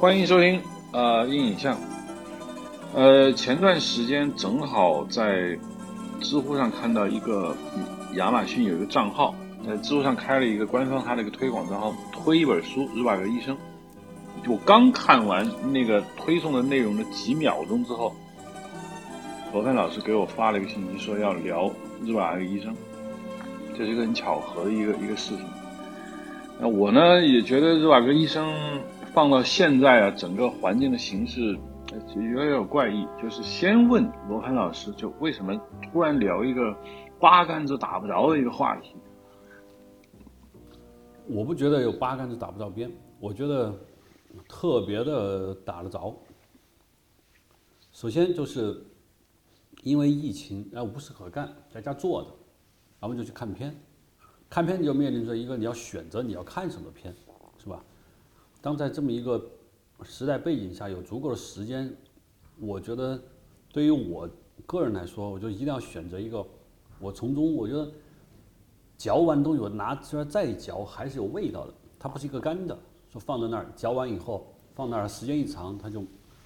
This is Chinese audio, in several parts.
欢迎收听呃硬影像。呃，前段时间正好在知乎上看到一个亚马逊有一个账号，在知乎上开了一个官方他的一个推广账号，推一本书《日瓦格医生》。就刚看完那个推送的内容的几秒钟之后，罗芬老师给我发了一个信息，说要聊《日瓦格医生》，这是一个很巧合的一个一个事情。那我呢也觉得《日瓦格医生》放到现在啊，整个环境的形式。有点怪异，就是先问罗盘老师，就为什么突然聊一个八竿子打不着的一个话题？我不觉得有八竿子打不着边，我觉得特别的打得着。首先就是因为疫情，然后无事可干，在家坐着，然后就去看片，看片就面临着一个你要选择你要看什么片，当在这么一个。时代背景下有足够的时间，我觉得对于我个人来说，我就一定要选择一个我从中我觉得嚼完东西我拿出来再嚼还是有味道的，它不是一个干的，说放在那儿嚼完以后放那儿时间一长它就，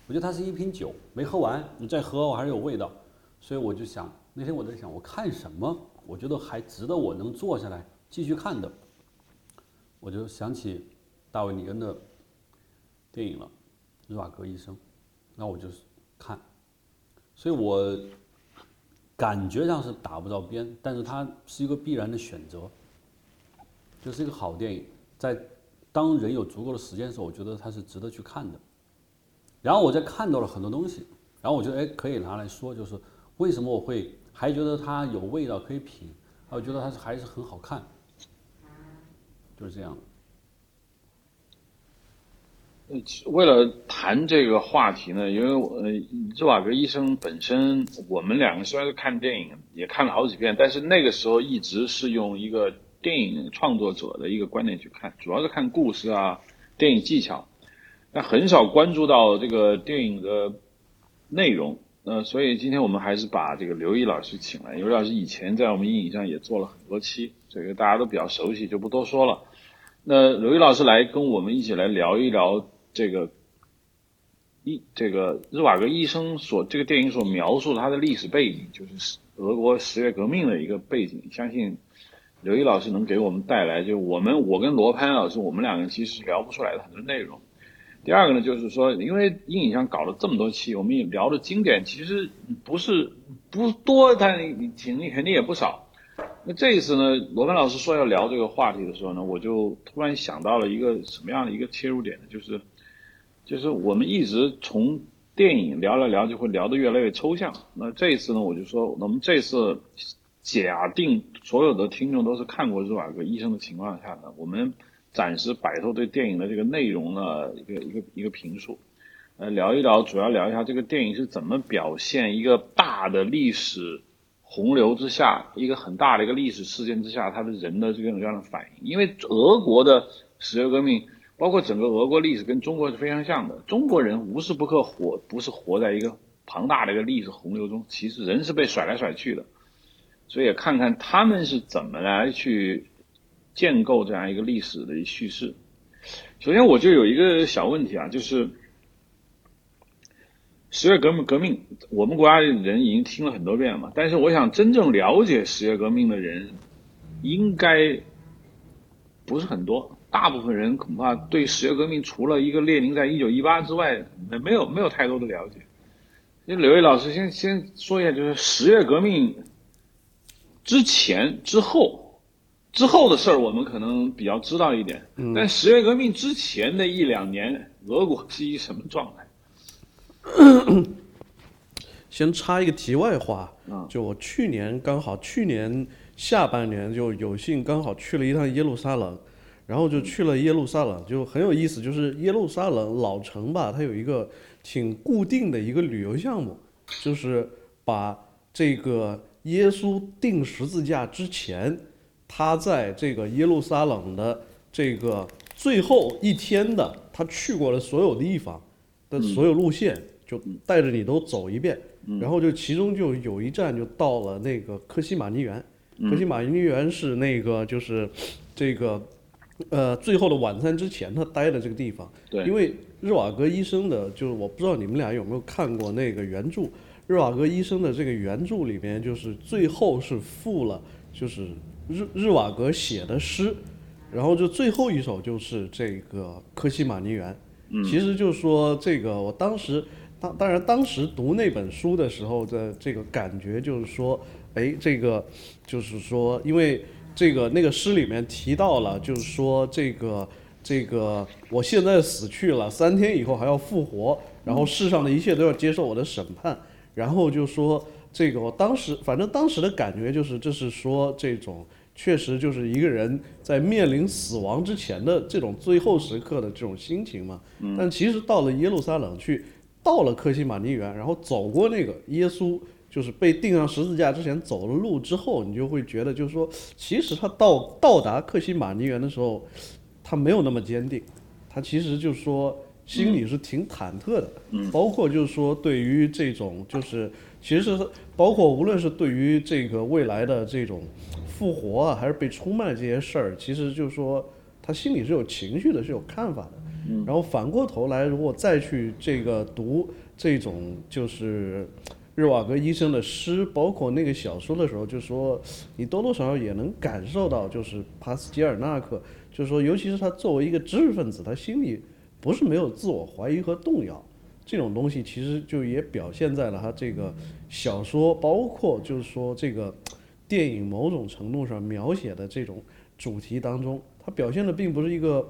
我觉得它是一瓶酒没喝完你再喝我还是有味道，所以我就想那天我在想我看什么，我觉得还值得我能坐下来继续看的，我就想起大卫尼恩的。电影了，《日瓦格医生》，那我就是看，所以我感觉上是打不着边，但是它是一个必然的选择，就是一个好电影。在当人有足够的时间的时候，我觉得它是值得去看的。然后我在看到了很多东西，然后我觉得哎，可以拿来说，就是为什么我会还觉得它有味道可以品，我觉得它还是很好看，就是这样。为了谈这个话题呢，因为呃，日瓦格医生本身，我们两个虽然是看电影，也看了好几遍，但是那个时候一直是用一个电影创作者的一个观点去看，主要是看故事啊、电影技巧，但很少关注到这个电影的内容。呃，所以今天我们还是把这个刘毅老师请来，刘毅老师以前在我们阴影上也做了很多期，这个大家都比较熟悉，就不多说了。那刘毅老师来跟我们一起来聊一聊。这个一这个日瓦格医生所这个电影所描述他的历史背景，就是俄国十月革命的一个背景。相信刘毅老师能给我们带来，就我们我跟罗潘老师，我们两个其实聊不出来的很多内容。第二个呢，就是说，因为阴影像搞了这么多期，我们也聊的经典其实不是不多，但你肯定肯定也不少。那这一次呢，罗潘老师说要聊这个话题的时候呢，我就突然想到了一个什么样的一个切入点呢？就是。就是我们一直从电影聊了聊，就会聊得越来越抽象。那这一次呢，我就说，我们这次假定所有的听众都是看过《日瓦格医生》的情况下呢，我们暂时摆脱对电影的这个内容的一个一个一个评述，呃，聊一聊，主要聊一下这个电影是怎么表现一个大的历史洪流之下，一个很大的一个历史事件之下，他的人的这种各样的反应。因为俄国的十月革命。包括整个俄国历史跟中国是非常像的，中国人无时不刻活不是活在一个庞大的一个历史洪流中，其实人是被甩来甩去的，所以看看他们是怎么来去建构这样一个历史的叙事。首先，我就有一个小问题啊，就是十月革命革命，我们国家的人已经听了很多遍了嘛，但是我想真正了解十月革命的人，应该不是很多。大部分人恐怕对十月革命除了一个列宁在一九一八之外，没没有没有太多的了解。那刘毅老师先先说一下，就是十月革命之前、之后、之后的事儿，我们可能比较知道一点。但十月革命之前的一两年，俄国是一什么状态？先插一个题外话，就我去年刚好去年下半年就有幸刚好去了一趟耶路撒冷。然后就去了耶路撒冷，就很有意思。就是耶路撒冷老城吧，它有一个挺固定的一个旅游项目，就是把这个耶稣钉十字架之前，他在这个耶路撒冷的这个最后一天的他去过的所有地方的所有路线，就带着你都走一遍。然后就其中就有一站就到了那个科西玛尼园，科西玛尼园是那个就是这个。呃，最后的晚餐之前，他待的这个地方。对，因为日瓦戈医生的，就是我不知道你们俩有没有看过那个原著，日瓦戈医生的这个原著里面，就是最后是附了，就是日日瓦戈写的诗，然后就最后一首就是这个科西玛尼园。嗯，其实就是说这个，我当时当当然当时读那本书的时候的这个感觉就是说，哎，这个就是说，因为。这个那个诗里面提到了，就是说这个这个我现在死去了，三天以后还要复活，然后世上的一切都要接受我的审判，然后就说这个我当时反正当时的感觉就是这是说这种确实就是一个人在面临死亡之前的这种最后时刻的这种心情嘛。但其实到了耶路撒冷去，到了克西玛尼园，然后走过那个耶稣。就是被钉上十字架之前走了路之后，你就会觉得，就是说，其实他到到达克西玛尼园的时候，他没有那么坚定，他其实就是说心里是挺忐忑的，包括就是说对于这种就是其实包括无论是对于这个未来的这种复活啊，还是被出卖这些事儿，其实就是说他心里是有情绪的，是有看法的。然后反过头来，如果再去这个读这种就是。日瓦戈医生的诗，包括那个小说的时候，就说你多多少少也能感受到，就是帕斯捷尔纳克，就是说，尤其是他作为一个知识分子，他心里不是没有自我怀疑和动摇，这种东西其实就也表现在了他这个小说，包括就是说这个电影某种程度上描写的这种主题当中，他表现的并不是一个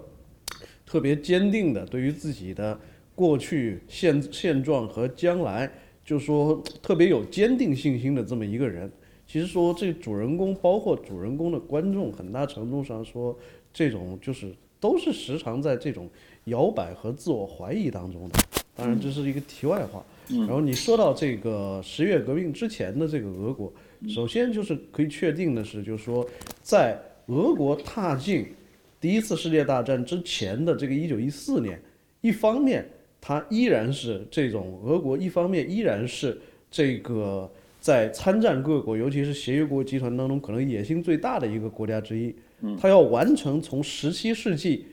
特别坚定的对于自己的过去现现状和将来。就是说特别有坚定信心的这么一个人，其实说这主人公包括主人公的观众，很大程度上说这种就是都是时常在这种摇摆和自我怀疑当中的。当然这是一个题外话。然后你说到这个十月革命之前的这个俄国，首先就是可以确定的是，就是说在俄国踏进第一次世界大战之前的这个一九一四年，一方面。它依然是这种俄国，一方面依然是这个在参战各国，尤其是协约国集团当中可能野心最大的一个国家之一。它要完成从十七世纪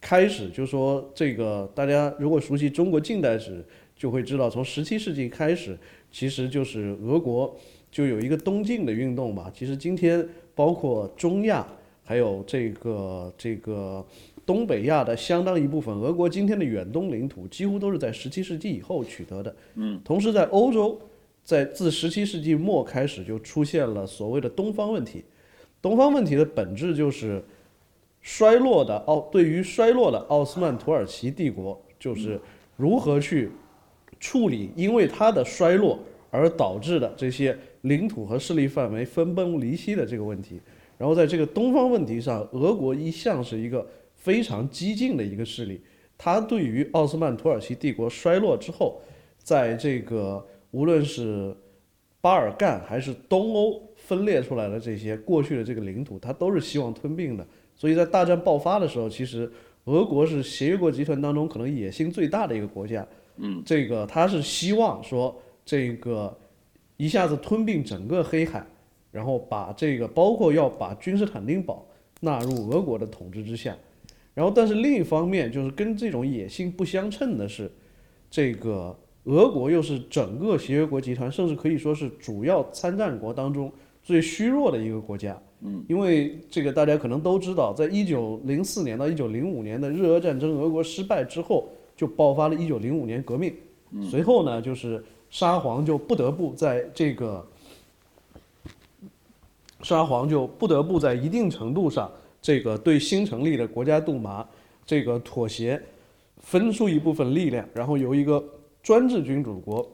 开始，就说这个大家如果熟悉中国近代史，就会知道，从十七世纪开始，其实就是俄国就有一个东进的运动吧。其实今天包括中亚，还有这个这个。东北亚的相当一部分，俄国今天的远东领土几乎都是在十七世纪以后取得的。嗯，同时在欧洲，在自十七世纪末开始就出现了所谓的东方问题。东方问题的本质就是衰落的奥，对于衰落的奥斯曼土耳其帝国，就是如何去处理因为它的衰落而导致的这些领土和势力范围分崩离析的这个问题。然后在这个东方问题上，俄国一向是一个。非常激进的一个势力，他对于奥斯曼土耳其帝国衰落之后，在这个无论是巴尔干还是东欧分裂出来的这些过去的这个领土，他都是希望吞并的。所以在大战爆发的时候，其实俄国是协约国集团当中可能野心最大的一个国家。嗯，这个他是希望说这个一下子吞并整个黑海，然后把这个包括要把君士坦丁堡纳入俄国的统治之下。然后，但是另一方面，就是跟这种野心不相称的是，这个俄国又是整个协约国集团，甚至可以说是主要参战国当中最虚弱的一个国家。嗯，因为这个大家可能都知道，在一九零四年到一九零五年的日俄战争，俄国失败之后，就爆发了一九零五年革命。随后呢，就是沙皇就不得不在这个沙皇就不得不在一定程度上。这个对新成立的国家杜马这个妥协，分出一部分力量，然后由一个专制君主国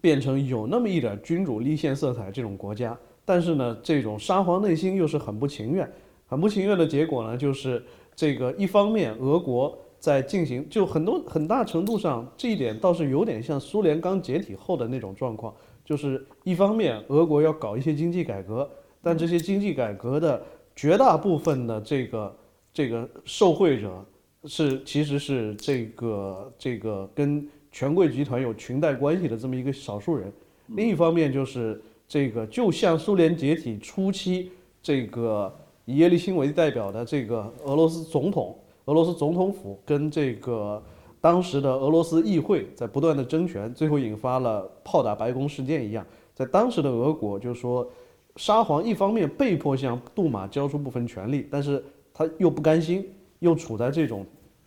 变成有那么一点君主立宪色彩这种国家。但是呢，这种沙皇内心又是很不情愿，很不情愿的结果呢，就是这个一方面俄国在进行，就很多很大程度上这一点倒是有点像苏联刚解体后的那种状况，就是一方面俄国要搞一些经济改革，但这些经济改革的。绝大部分的这个这个受贿者是其实是这个这个跟权贵集团有裙带关系的这么一个少数人。另一方面就是这个就像苏联解体初期这个以叶利钦为代表的这个俄罗斯总统、俄罗斯总统府跟这个当时的俄罗斯议会在不断的争权，最后引发了炮打白宫事件一样。在当时的俄国，就是说，沙皇一方面被迫向杜马交出部分权力，但是他又不甘心，又处在这种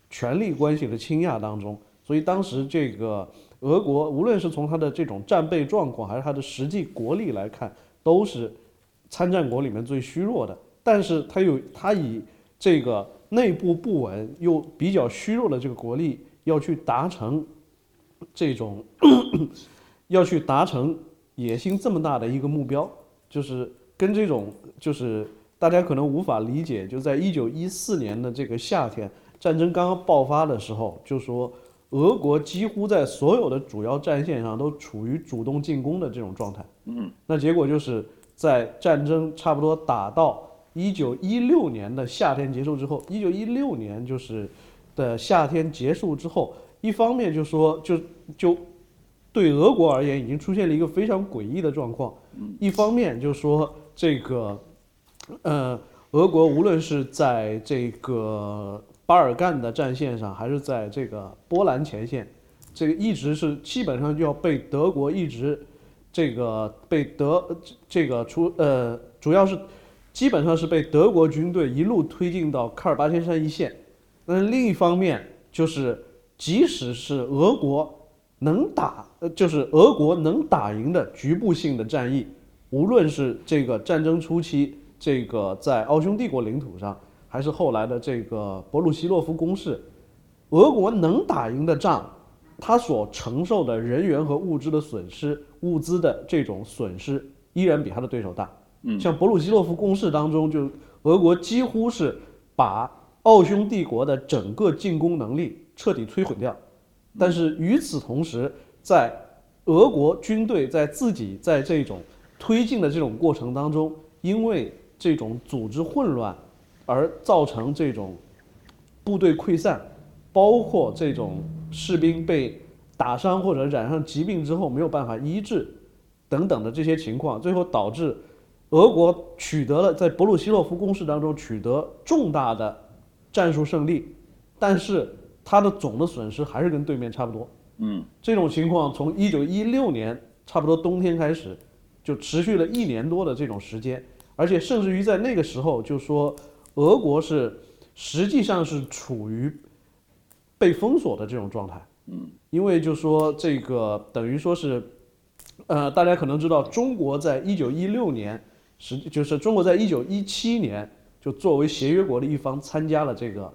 权力关系的倾轧当中，所以当时这个俄国，无论是从他的这种战备状况，还是他的实际国力来看，都是参战国里面最虚弱的。但是他有他以这个内部不稳又比较虚弱的这个国力，要去达成这种 要去达成。野心这么大的一个目标，就是跟这种就是大家可能无法理解，就在一九一四年的这个夏天，战争刚刚爆发的时候，就说俄国几乎在所有的主要战线上都处于主动进攻的这种状态。嗯，那结果就是在战争差不多打到一九一六年的夏天结束之后，一九一六年就是的夏天结束之后，一方面就说就就。对俄国而言，已经出现了一个非常诡异的状况。一方面就是说，这个，呃，俄国无论是在这个巴尔干的战线上，还是在这个波兰前线，这个一直是基本上就要被德国一直，这个被德这个出呃，主要是基本上是被德国军队一路推进到喀尔巴阡山一线。那另一方面，就是即使是俄国。能打，呃，就是俄国能打赢的局部性的战役，无论是这个战争初期，这个在奥匈帝国领土上，还是后来的这个博鲁西洛夫攻势，俄国能打赢的仗，他所承受的人员和物资的损失，物资的这种损失，依然比他的对手大。嗯，像博鲁西洛夫攻势当中，就俄国几乎是把奥匈帝国的整个进攻能力彻底摧毁掉。但是与此同时，在俄国军队在自己在这种推进的这种过程当中，因为这种组织混乱，而造成这种部队溃散，包括这种士兵被打伤或者染上疾病之后没有办法医治等等的这些情况，最后导致俄国取得了在博鲁西洛夫攻势当中取得重大的战术胜利，但是。它的总的损失还是跟对面差不多。嗯，这种情况从一九一六年差不多冬天开始，就持续了一年多的这种时间，而且甚至于在那个时候，就说俄国是实际上是处于被封锁的这种状态。嗯，因为就说这个等于说是，呃，大家可能知道，中国在一九一六年，实就是中国在一九一七年就作为协约国的一方参加了这个。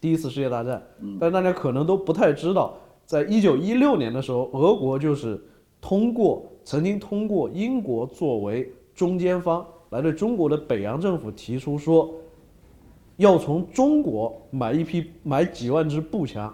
第一次世界大战，但大家可能都不太知道，在一九一六年的时候，俄国就是通过曾经通过英国作为中间方来对中国的北洋政府提出说，要从中国买一批买几万支步枪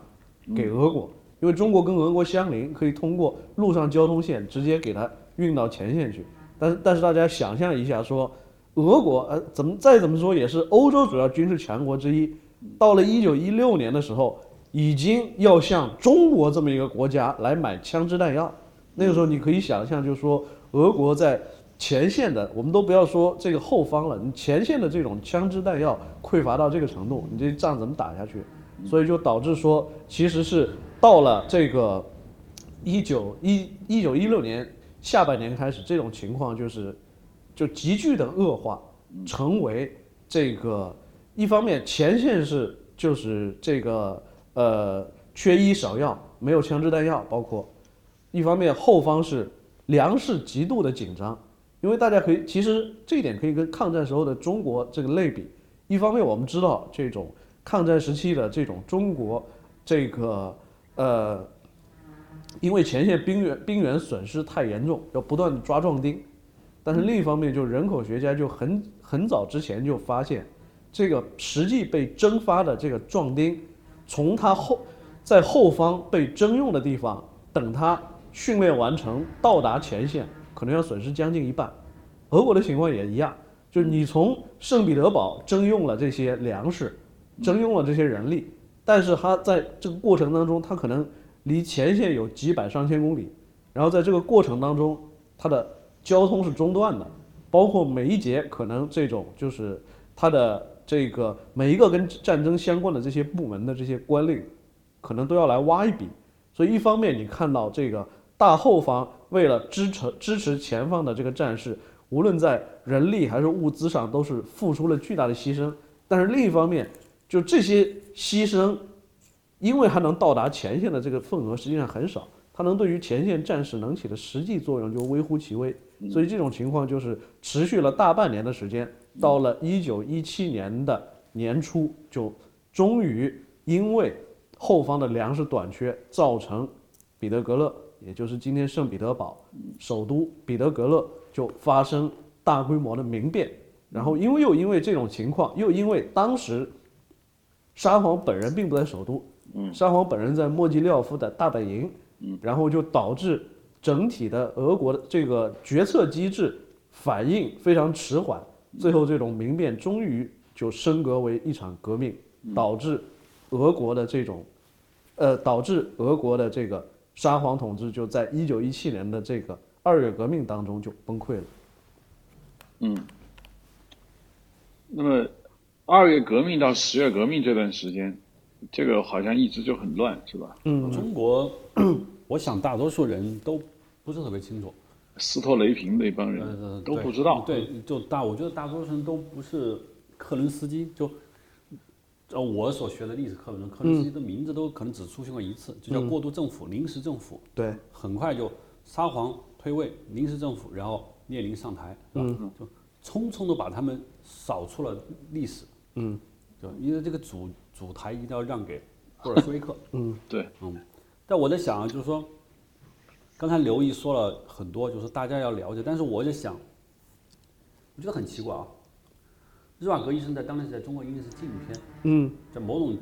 给俄国，因为中国跟俄国相邻，可以通过陆上交通线直接给它运到前线去。但是但是大家想象一下，说俄国呃怎么再怎么说也是欧洲主要军事强国之一。到了一九一六年的时候，已经要向中国这么一个国家来买枪支弹药。那个时候，你可以想象，就是说，俄国在前线的，我们都不要说这个后方了，你前线的这种枪支弹药匮乏到这个程度，你这仗怎么打下去？所以就导致说，其实是到了这个一九一一九一六年下半年开始，这种情况就是就急剧的恶化，成为这个。一方面，前线是就是这个呃缺医少药，没有枪支弹药，包括一方面后方是粮食极度的紧张，因为大家可以其实这一点可以跟抗战时候的中国这个类比。一方面我们知道这种抗战时期的这种中国这个呃，因为前线兵员兵员损失太严重，要不断的抓壮丁，但是另一方面就人口学家就很很早之前就发现。这个实际被蒸发的这个壮丁，从他后在后方被征用的地方，等他训练完成到达前线，可能要损失将近一半。俄国的情况也一样，就是你从圣彼得堡征用了这些粮食，征用了这些人力，但是他在这个过程当中，他可能离前线有几百上千公里，然后在这个过程当中，他的交通是中断的，包括每一节可能这种就是。他的这个每一个跟战争相关的这些部门的这些官吏，可能都要来挖一笔。所以一方面你看到这个大后方为了支持支持前方的这个战士，无论在人力还是物资上都是付出了巨大的牺牲。但是另一方面，就这些牺牲，因为还能到达前线的这个份额实际上很少，它能对于前线战士能起的实际作用就微乎其微。所以这种情况就是持续了大半年的时间，到了一九一七年的年初，就终于因为后方的粮食短缺，造成彼得格勒，也就是今天圣彼得堡首都彼得格勒就发生大规模的民变。然后因为又因为这种情况，又因为当时沙皇本人并不在首都，沙皇本人在莫吉廖夫的大本营，然后就导致。整体的俄国的这个决策机制反应非常迟缓，最后这种民变终于就升格为一场革命，导致俄国的这种，呃，导致俄国的这个沙皇统治就在一九一七年的这个二月革命当中就崩溃了。嗯，那么二月革命到十月革命这段时间，这个好像一直就很乱，是吧？嗯，中国，我想大多数人都。不是特别清楚，斯托雷平那帮人都不知道。对，就大，我觉得大多数人都不是克伦斯基。就，呃，我所学的历史课本中，克伦斯基的名字都可能只出现过一次，就叫过渡政府、临时政府。对，很快就沙皇退位，临时政府，然后列宁上台，是吧？就匆匆的把他们扫出了历史。嗯，就因为这个主主台一定要让给布尔什维克。嗯，对，嗯。但我在想，就是说。刚才刘毅说了很多，就是大家要了解，但是我就想，我觉得很奇怪啊。日瓦格医生在当年是在中国应该是禁片，嗯，在某种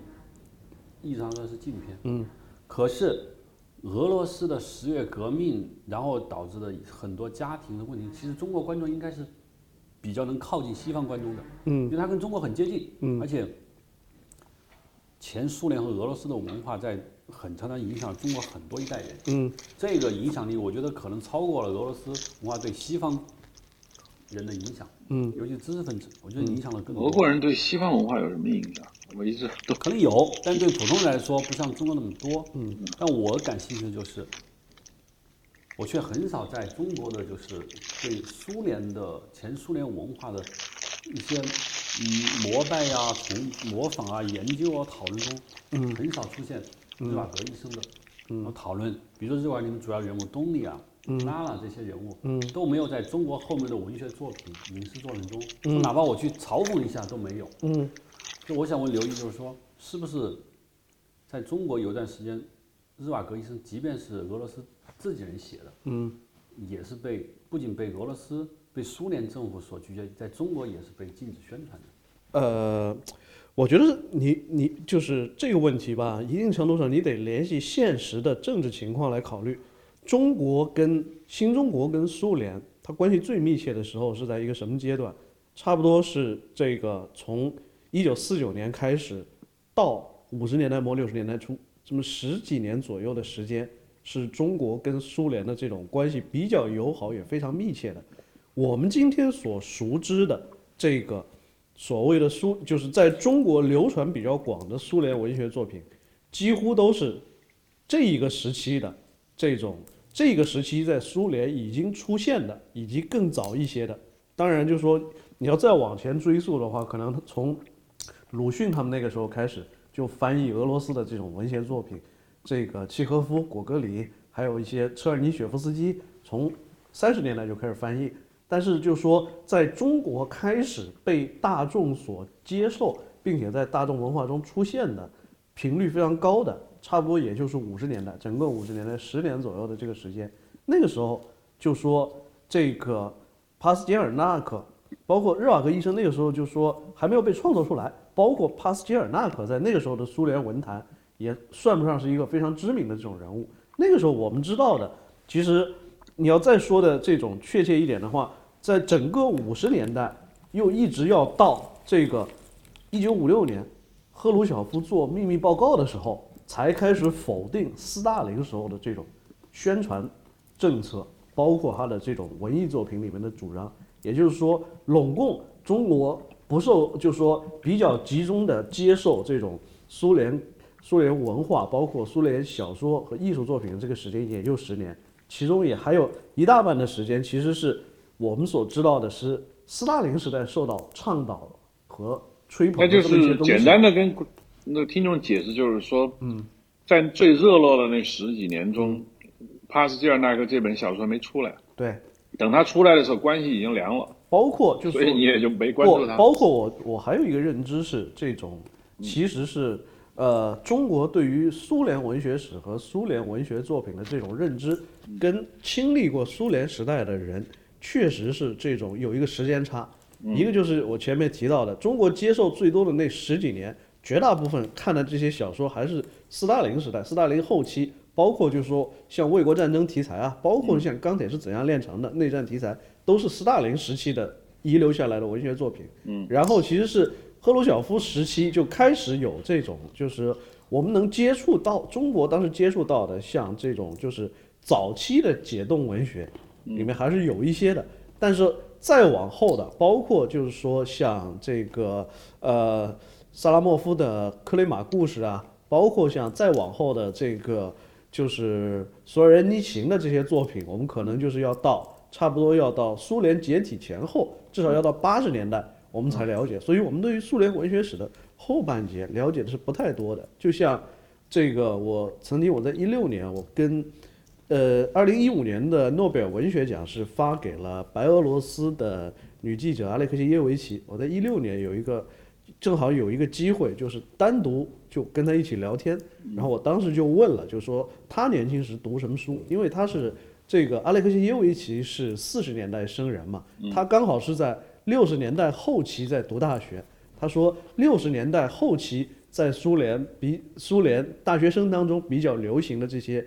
意义上说是禁片，嗯。可是俄罗斯的十月革命，然后导致的很多家庭的问题，其实中国观众应该是比较能靠近西方观众的，嗯，因为它跟中国很接近，嗯，而且前苏联和俄罗斯的文化在。很常常影响中国很多一代人，嗯，这个影响力我觉得可能超过了俄罗斯文化对西方人的影响，嗯，尤其知识分子，我觉得影响了更多。俄国人对西方文化有什么影响？我一直都可能有，但对普通人来说不像中国那么多，嗯，但我感兴趣的就是，我却很少在中国的就是对苏联的前苏联文化的一些。嗯，膜拜呀，从模仿啊、研究啊、讨论中，嗯，很少出现日瓦格医生的嗯讨论。比如说日瓦里面主要人物东尼啊、拉拉这些人物，嗯，都没有在中国后面的文学作品、影视作品中，嗯，哪怕我去嘲讽一下都没有，嗯。就我想问刘毅，就是说，是不是在中国有段时间，日瓦格医生即便是俄罗斯自己人写的，嗯，也是被不仅被俄罗斯。被苏联政府所拒绝，在中国也是被禁止宣传的。呃，我觉得你你就是这个问题吧，一定程度上你得联系现实的政治情况来考虑。中国跟新中国跟苏联，它关系最密切的时候是在一个什么阶段？差不多是这个从一九四九年开始到五十年代末六十年代初，这么十几年左右的时间，是中国跟苏联的这种关系比较友好也非常密切的。我们今天所熟知的这个所谓的苏，就是在中国流传比较广的苏联文学作品，几乎都是这一个时期的这种这个时期在苏联已经出现的，以及更早一些的。当然，就是说你要再往前追溯的话，可能从鲁迅他们那个时候开始就翻译俄罗斯的这种文学作品，这个契诃夫、果戈里，还有一些车尔尼雪夫斯基，从三十年代就开始翻译。但是，就说在中国开始被大众所接受，并且在大众文化中出现的频率非常高的，差不多也就是五十年代，整个五十年代十年左右的这个时间。那个时候，就说这个帕斯捷尔纳克，包括日瓦格医生，那个时候就说还没有被创作出来。包括帕斯捷尔纳克在那个时候的苏联文坛也算不上是一个非常知名的这种人物。那个时候我们知道的，其实你要再说的这种确切一点的话。在整个五十年代，又一直要到这个一九五六年，赫鲁晓夫做秘密报告的时候，才开始否定斯大林时候的这种宣传政策，包括他的这种文艺作品里面的主张。也就是说，拢共中国不受，就是说比较集中的接受这种苏联苏联文化，包括苏联小说和艺术作品的这个时间也就十年，其中也还有一大半的时间，其实是我们所知道的是斯大林时代受到倡导和吹捧那就的这些东西。是简单的跟那个听众解释，就是说，嗯，在最热络的那十几年中，帕斯捷尔纳克这本小说没出来，对，等他出来的时候，关系已经凉了，包括就是所以你也就没关注不他。包括我，我还有一个认知是这种，其实是呃，中国对于苏联文学史和苏联文学作品的这种认知，跟经历过苏联时代的人，确实是这种有一个时间差。一个就是我前面提到的，中国接受最多的那十几年，绝大部分看的这些小说还是斯大林时代、斯大林后期，包括就是说像卫国战争题材啊，包括像钢铁是怎样炼成的内战题材，都是斯大林时期的遗留下来的文学作品。嗯，然后其实是赫鲁晓夫时期就开始有这种，就是我们能接触到中国当时接触到的，像这种就是早期的解冻文学，里面还是有一些的，但是再往后的，包括就是说像这个呃萨拉莫夫的克雷马故事啊，包括像再往后的这个就是索尔仁尼琴的这些作品，我们可能就是要到差不多要到苏联解体前后，至少要到八十年代我们才了解。所以，我们对于苏联文学史的后半截了解的是不太多的。就像这个，我曾经我在一六年，我跟呃，二零一五年的诺贝尔文学奖是发给了白俄罗斯的女记者阿列克谢耶维奇。我在一六年有一个，正好有一个机会，就是单独就跟她一起聊天。然后我当时就问了，就说她年轻时读什么书？因为她是这个阿列克谢耶维奇是四十年代生人嘛，她刚好是在六十年代后期在读大学。她说六十年代后期在苏联比苏联大学生当中比较流行的这些。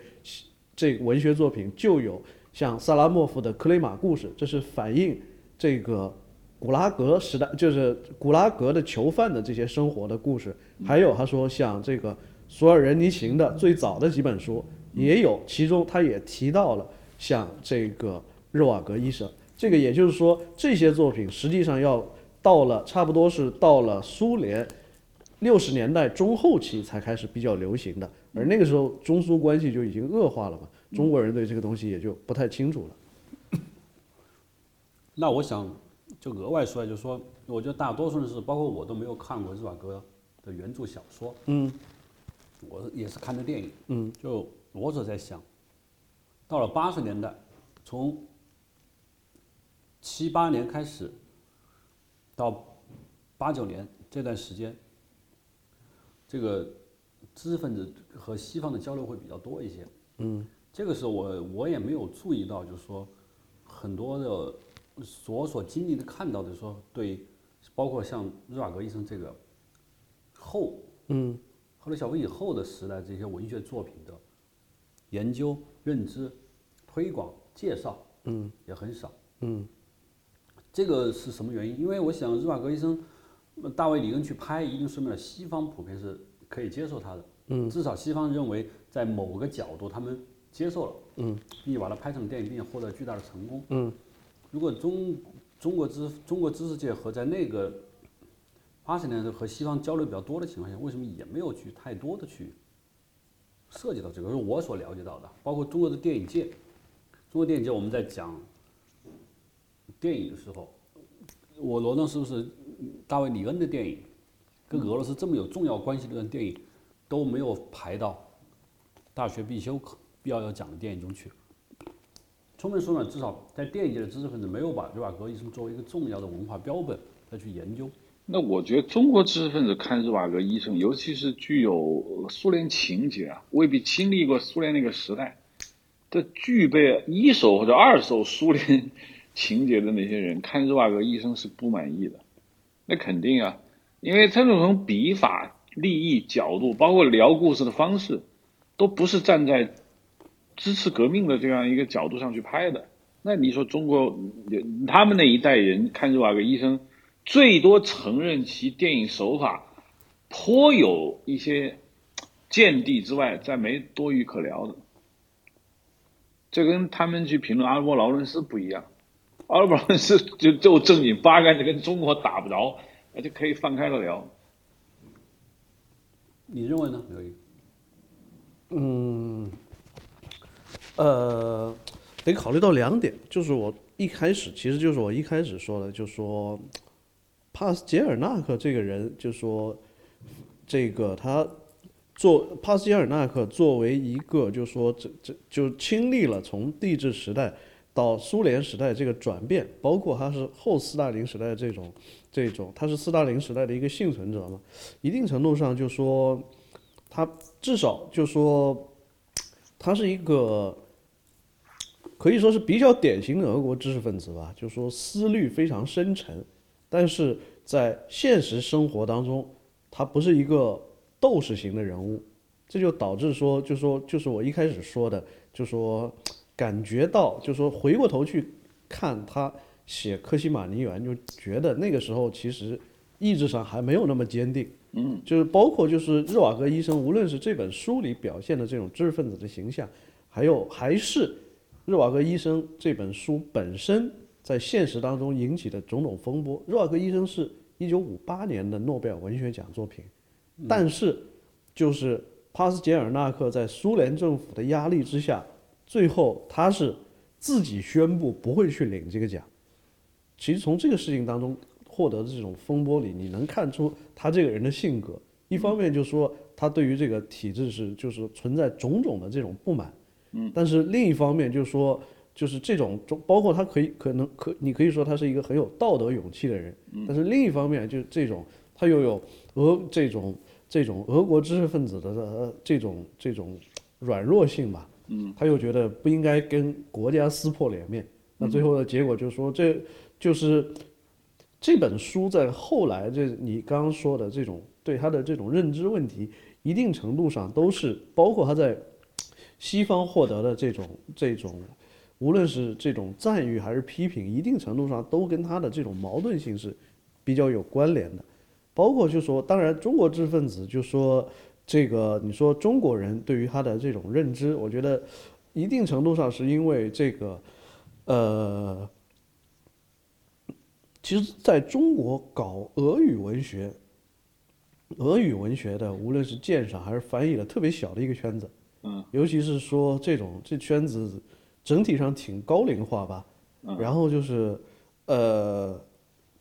这个文学作品就有像萨拉莫夫的《克雷马故事》，这是反映这个古拉格时代，就是古拉格的囚犯的这些生活的故事。还有他说像这个索尔仁尼琴的最早的几本书，也有，其中他也提到了像这个日瓦格医生。这个也就是说，这些作品实际上要到了差不多是到了苏联六十年代中后期才开始比较流行的。而那个时候中苏关系就已经恶化了嘛，中国人对这个东西也就不太清楚了。那我想就额外说，就是说，我觉得大多数人是，包括我都没有看过日瓦戈的原著小说，嗯，我也是看的电影，嗯，就我所在想，到了八十年代，从七八年开始到八九年这段时间，这个知识分子和西方的交流会比较多一些。嗯，这个时候我我也没有注意到，就是说很多的所所经历的看到的说对，包括像日瓦格医生这个后嗯赫鲁晓夫以后的时代这些文学作品的研究、认知、推广、介绍，嗯也很少。嗯这个是什么原因？因为我想日瓦格医生，呃大卫·里恩去拍，一定说明了西方普遍是可以接受他的。嗯，至少西方认为在某个角度他们接受了，嗯，并且把它拍成电影，并且获得巨大的成功。嗯，如果中中国知中国知识界和在那个八十年代和西方交流比较多的情况下，为什么也没有去太多的去涉及到这个？是我所了解到的，包括中国的电影界，中国电影界我们在讲电影的时候，我罗东是不是大卫·里恩的电影跟俄罗斯这么有重要关系的电影都没有排到大学必修课必要要讲的电影中去？充分说呢，至少在电影界的知识分子没有把日瓦格医生作为一个重要的文化标本再去研究。那我觉得中国知识分子看日瓦格医生，尤其是具有苏联情节啊，未必经历过苏联那个时代的具备一手或者二手苏联情节的那些人，看日瓦格医生是不满意的。那肯定啊，因为他们从笔法、立意、角度，包括聊故事的方式，都不是站在支持革命的这样一个角度上去拍的。那你说中国他们那一代人看日瓦格医生？最多承认其电影手法颇有一些见地之外，再没多余可聊的。这跟他们去评论阿尔伯劳伦斯不一样，阿拉伯人是就就正经八竿子跟中国打不着，那就可以放开了聊。你认为呢，刘毅？嗯，呃，得考虑到两点，就是我一开始，其实就是我一开始说的，就说帕斯捷尔纳克这个人，就说这个他做帕斯捷尔纳克作为一个，就说这这就经历了从帝制时代到苏联时代这个转变，包括他是后斯大林时代这种这种，他是斯大林时代的一个幸存者嘛，一定程度上就说。他至少就说，他是一个可以说是比较典型的俄国知识分子吧，就说思虑非常深沉，但是在现实生活当中，他不是一个斗士型的人物，这就导致说，就说就是我一开始说的，就说感觉到，就说回过头去看他写《科西玛尼园》，就觉得那个时候其实意志上还没有那么坚定。嗯，就是包括就是日瓦戈医生，无论是这本书里表现的这种知识分子的形象，还有还是日瓦戈医生这本书本身在现实当中引起的种种风波。日瓦戈医生是一九五八年的诺贝尔文学奖作品，但是就是帕斯捷尔纳克在苏联政府的压力之下，最后他是自己宣布不会去领这个奖。其实从这个事情当中。获得的这种风波里，你能看出他这个人的性格。一方面就说他对于这个体制是就是存在种种的这种不满，嗯，但是另一方面就说就是这种中包括他可以可能可你可以说他是一个很有道德勇气的人，但是另一方面就是这种他又有俄这种这种俄国知识分子的这种这种软弱性吧，他又觉得不应该跟国家撕破脸面，那最后的结果就是说这就是。这本书在后来，这你刚刚说的这种对他的这种认知问题，一定程度上都是包括他在西方获得的这种这种，无论是这种赞誉还是批评，一定程度上都跟他的这种矛盾性是比较有关联的。包括就说，当然中国知识分子就说这个，你说中国人对于他的这种认知，我觉得一定程度上是因为这个，呃。其实，在中国搞俄语文学，俄语文学的，无论是鉴赏还是翻译的，特别小的一个圈子。嗯。尤其是说这种这圈子，整体上挺高龄化吧。嗯。然后就是，呃，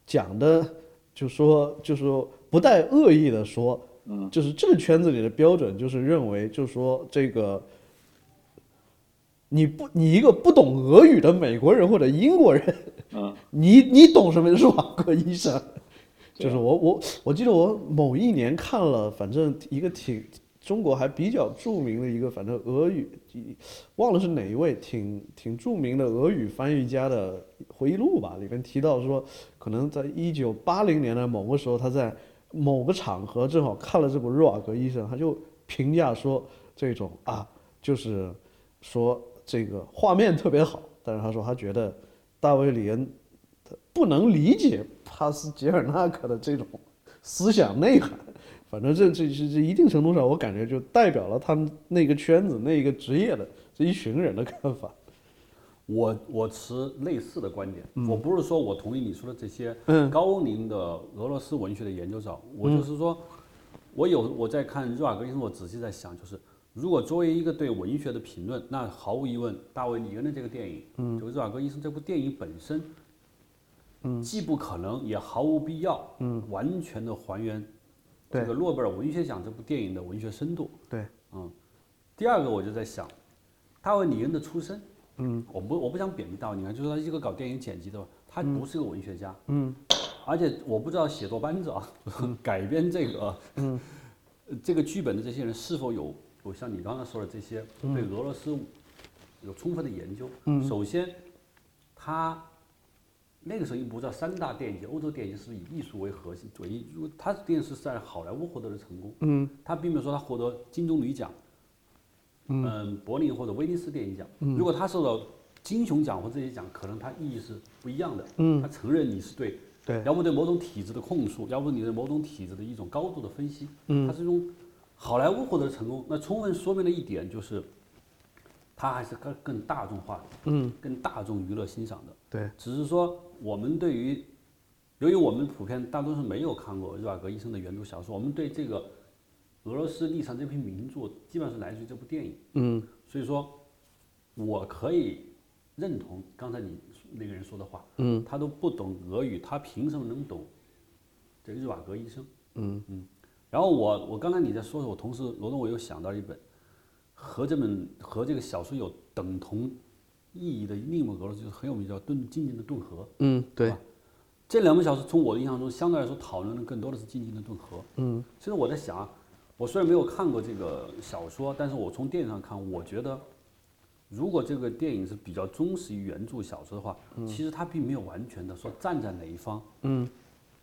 讲的，就说就说不带恶意的说，嗯，就是这个圈子里的标准，就是认为，就是说这个，你不，你一个不懂俄语的美国人或者英国人。嗯，你你懂什么是瓦格医生？就是我我我记得我某一年看了，反正一个挺中国还比较著名的一个，反正俄语，忘了是哪一位，挺挺著名的俄语翻译家的回忆录吧，里面提到说，可能在一九八零年的某个时候，他在某个场合正好看了这部《日瓦格医生》，他就评价说这种啊，就是说这个画面特别好，但是他说他觉得。大卫·里恩不能理解帕斯捷尔纳克的这种思想内涵，反正这这这这一定程度上，我感觉就代表了他们那个圈子、那个职业的这一群人的看法。我我持类似的观点，我不是说我同意你说的这些高龄的俄罗斯文学的研究者，我就是说，我有我在看日瓦格医生，我仔细在想，就是。如果作为一个对文学的评论，那毫无疑问，大卫·李恩的这个电影，嗯，就《日瓦戈医生》这部电影本身，嗯，既不可能，也毫无必要，嗯，完全的还原这个诺贝尔文学奖这部电影的文学深度，对，嗯。第二个，我就在想，大卫·李恩的出身，嗯，我不我不想贬低大卫，你看，就是他一个搞电影剪辑的，他不是个文学家，嗯，而且我不知道写作班子啊，改编这个，嗯，这个剧本的这些人是否有。有像你刚才说的这些，对俄罗斯有充分的研究。首先，他那个时候又不知道三大电影节，欧洲电影节是以艺术为核心，为因为他电视是在好莱坞获得的成功。嗯。他并没有说他获得金棕榈奖，嗯，柏林或者威尼斯电影奖。如果他受到金熊奖或这些奖，可能他意义是不一样的。嗯。他承认你是对，对，要么对某种体制的控诉，要不你对某种体制的一种高度的分析。嗯。他是一种。好莱坞获得成功，那充分说明了一点，就是它还是更更大众化的，嗯，更大众娱乐欣赏的。对，只是说我们对于由于我们普遍大多数没有看过日瓦格医生的原著小说，我们对这个俄罗斯历史上这篇名著基本上是来自于这部电影。嗯，所以说，我可以认同刚才你那个人说的话。嗯，他都不懂俄语，他凭什么能懂这日瓦格医生？嗯嗯。然后我我刚才你在说的时候，我同时罗东我又想到一本和这本和这个小说有等同意义的另一本俄罗斯就是很有名叫《顿静静的顿河》。嗯，对，这两本小说从我的印象中，相对来说讨论的更多的是《静静的顿河》。嗯，其实我在想啊，我虽然没有看过这个小说，但是我从电影上看，我觉得，如果这个电影是比较忠实于原著小说的话，其实它并没有完全的说站在哪一方。嗯，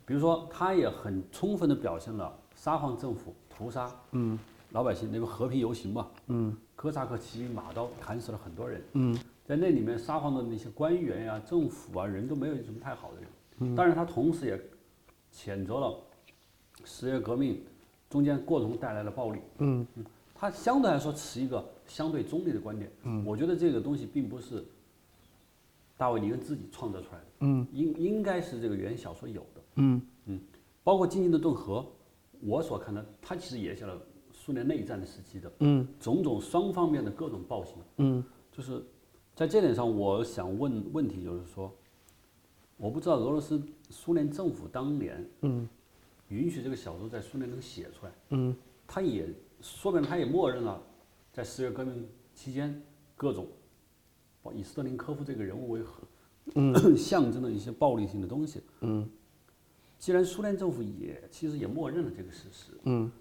比如说，它也很充分的表现了沙皇政府屠杀嗯老百姓那个和平游行嘛，嗯哥萨克骑兵马刀砍死了很多人。嗯在那里面，沙皇的那些官员呀、政府啊，人都没有什么太好的人。嗯，但是，他同时也谴责了十月革命中间过程带来了暴力。嗯他相对来说持一个相对中立的观点。嗯我觉得这个东西并不是大卫·尼根自己创造出来的，嗯应应该是这个原小说有的。嗯包括《静静的顿河》，我所看的，他其实也写了苏联内战的时期的嗯种种双方面的各种暴行。嗯就是在这点上，我想问问题，就是说，我不知道俄罗斯苏联政府当年嗯允许这个小说在苏联能写出来，嗯。他也说明他也默认了，在十月革命期间各种，以斯特林科夫这个人物为核，象征的一些暴力性的东西。嗯。既然苏联政府也其实也默认了这个事实，嗯。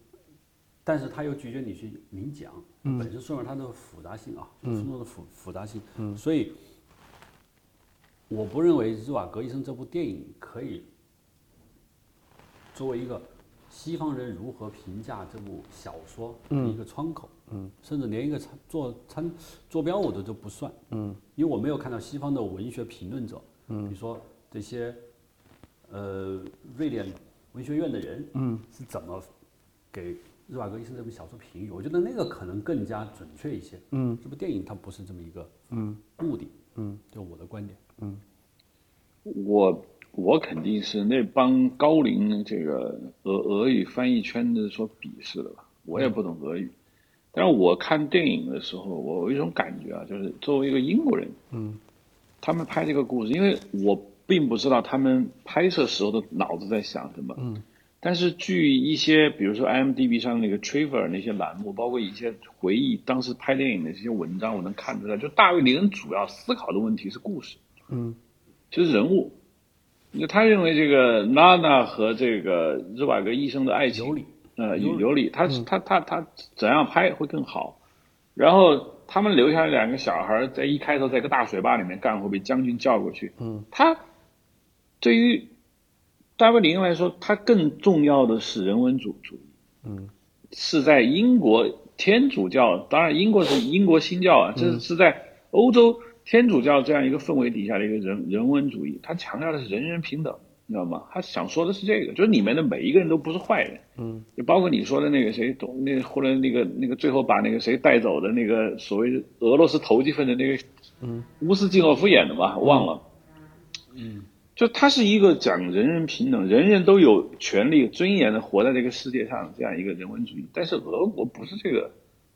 但是他又拒绝你去明讲，本身说明它的复杂性啊，就是说的复复杂性，嗯。所以我不认为《日瓦格医生》这部电影可以作为一个西方人如何评价这部小说的一个窗口，嗯。甚至连一个参做参坐标我都都不算，嗯。因为我没有看到西方的文学评论者，比如说这些呃瑞典文学院的人，嗯。是怎么给日瓦格医生这部小说评语，我觉得那个可能更加准确一些。嗯，这部电影它不是这么一个嗯。目的，嗯，就我的观点。嗯。我我肯定是那帮高龄这个俄俄语翻译圈的所鄙视的吧。我也不懂俄语，但是我看电影的时候，我有一种感觉啊，就是作为一个英国人，嗯，他们拍这个故事，因为我并不知道他们拍摄时候的脑子在想什么，嗯，但是据一些比如说 IMDB 上那个 Trevor 那些栏目，包括一些回忆当时拍电影的这些文章，我能看出来，就大卫·林恩主要思考的问题是故事，嗯。就是人物。就他认为这个娜娜和这个日瓦格医生的爱情有理，呃，有理有理，他他他他怎样拍会更好？然后他们留下来两个小孩，在一开头在一个大水坝里面干活，被将军叫过去。嗯，他对于大卫林来说，他更重要的是人文主主义。嗯，是在英国天主教，当然英国是英国新教啊，这是在欧洲天主教这样一个氛围底下的一个人人文主义，他强调的是人人平等，你知道吗？他想说的是这个，就是里面的每一个人都不是坏人。嗯，就包括你说的那个谁，懂那个后来那个那个最后把那个谁带走的那个所谓俄罗斯投机分子那个，嗯，乌斯季诺夫演的吧，忘了。嗯，就他是一个讲人人平等，人人都有权利、尊严的活在这个世界上这样一个人文主义。但是俄国不是这个，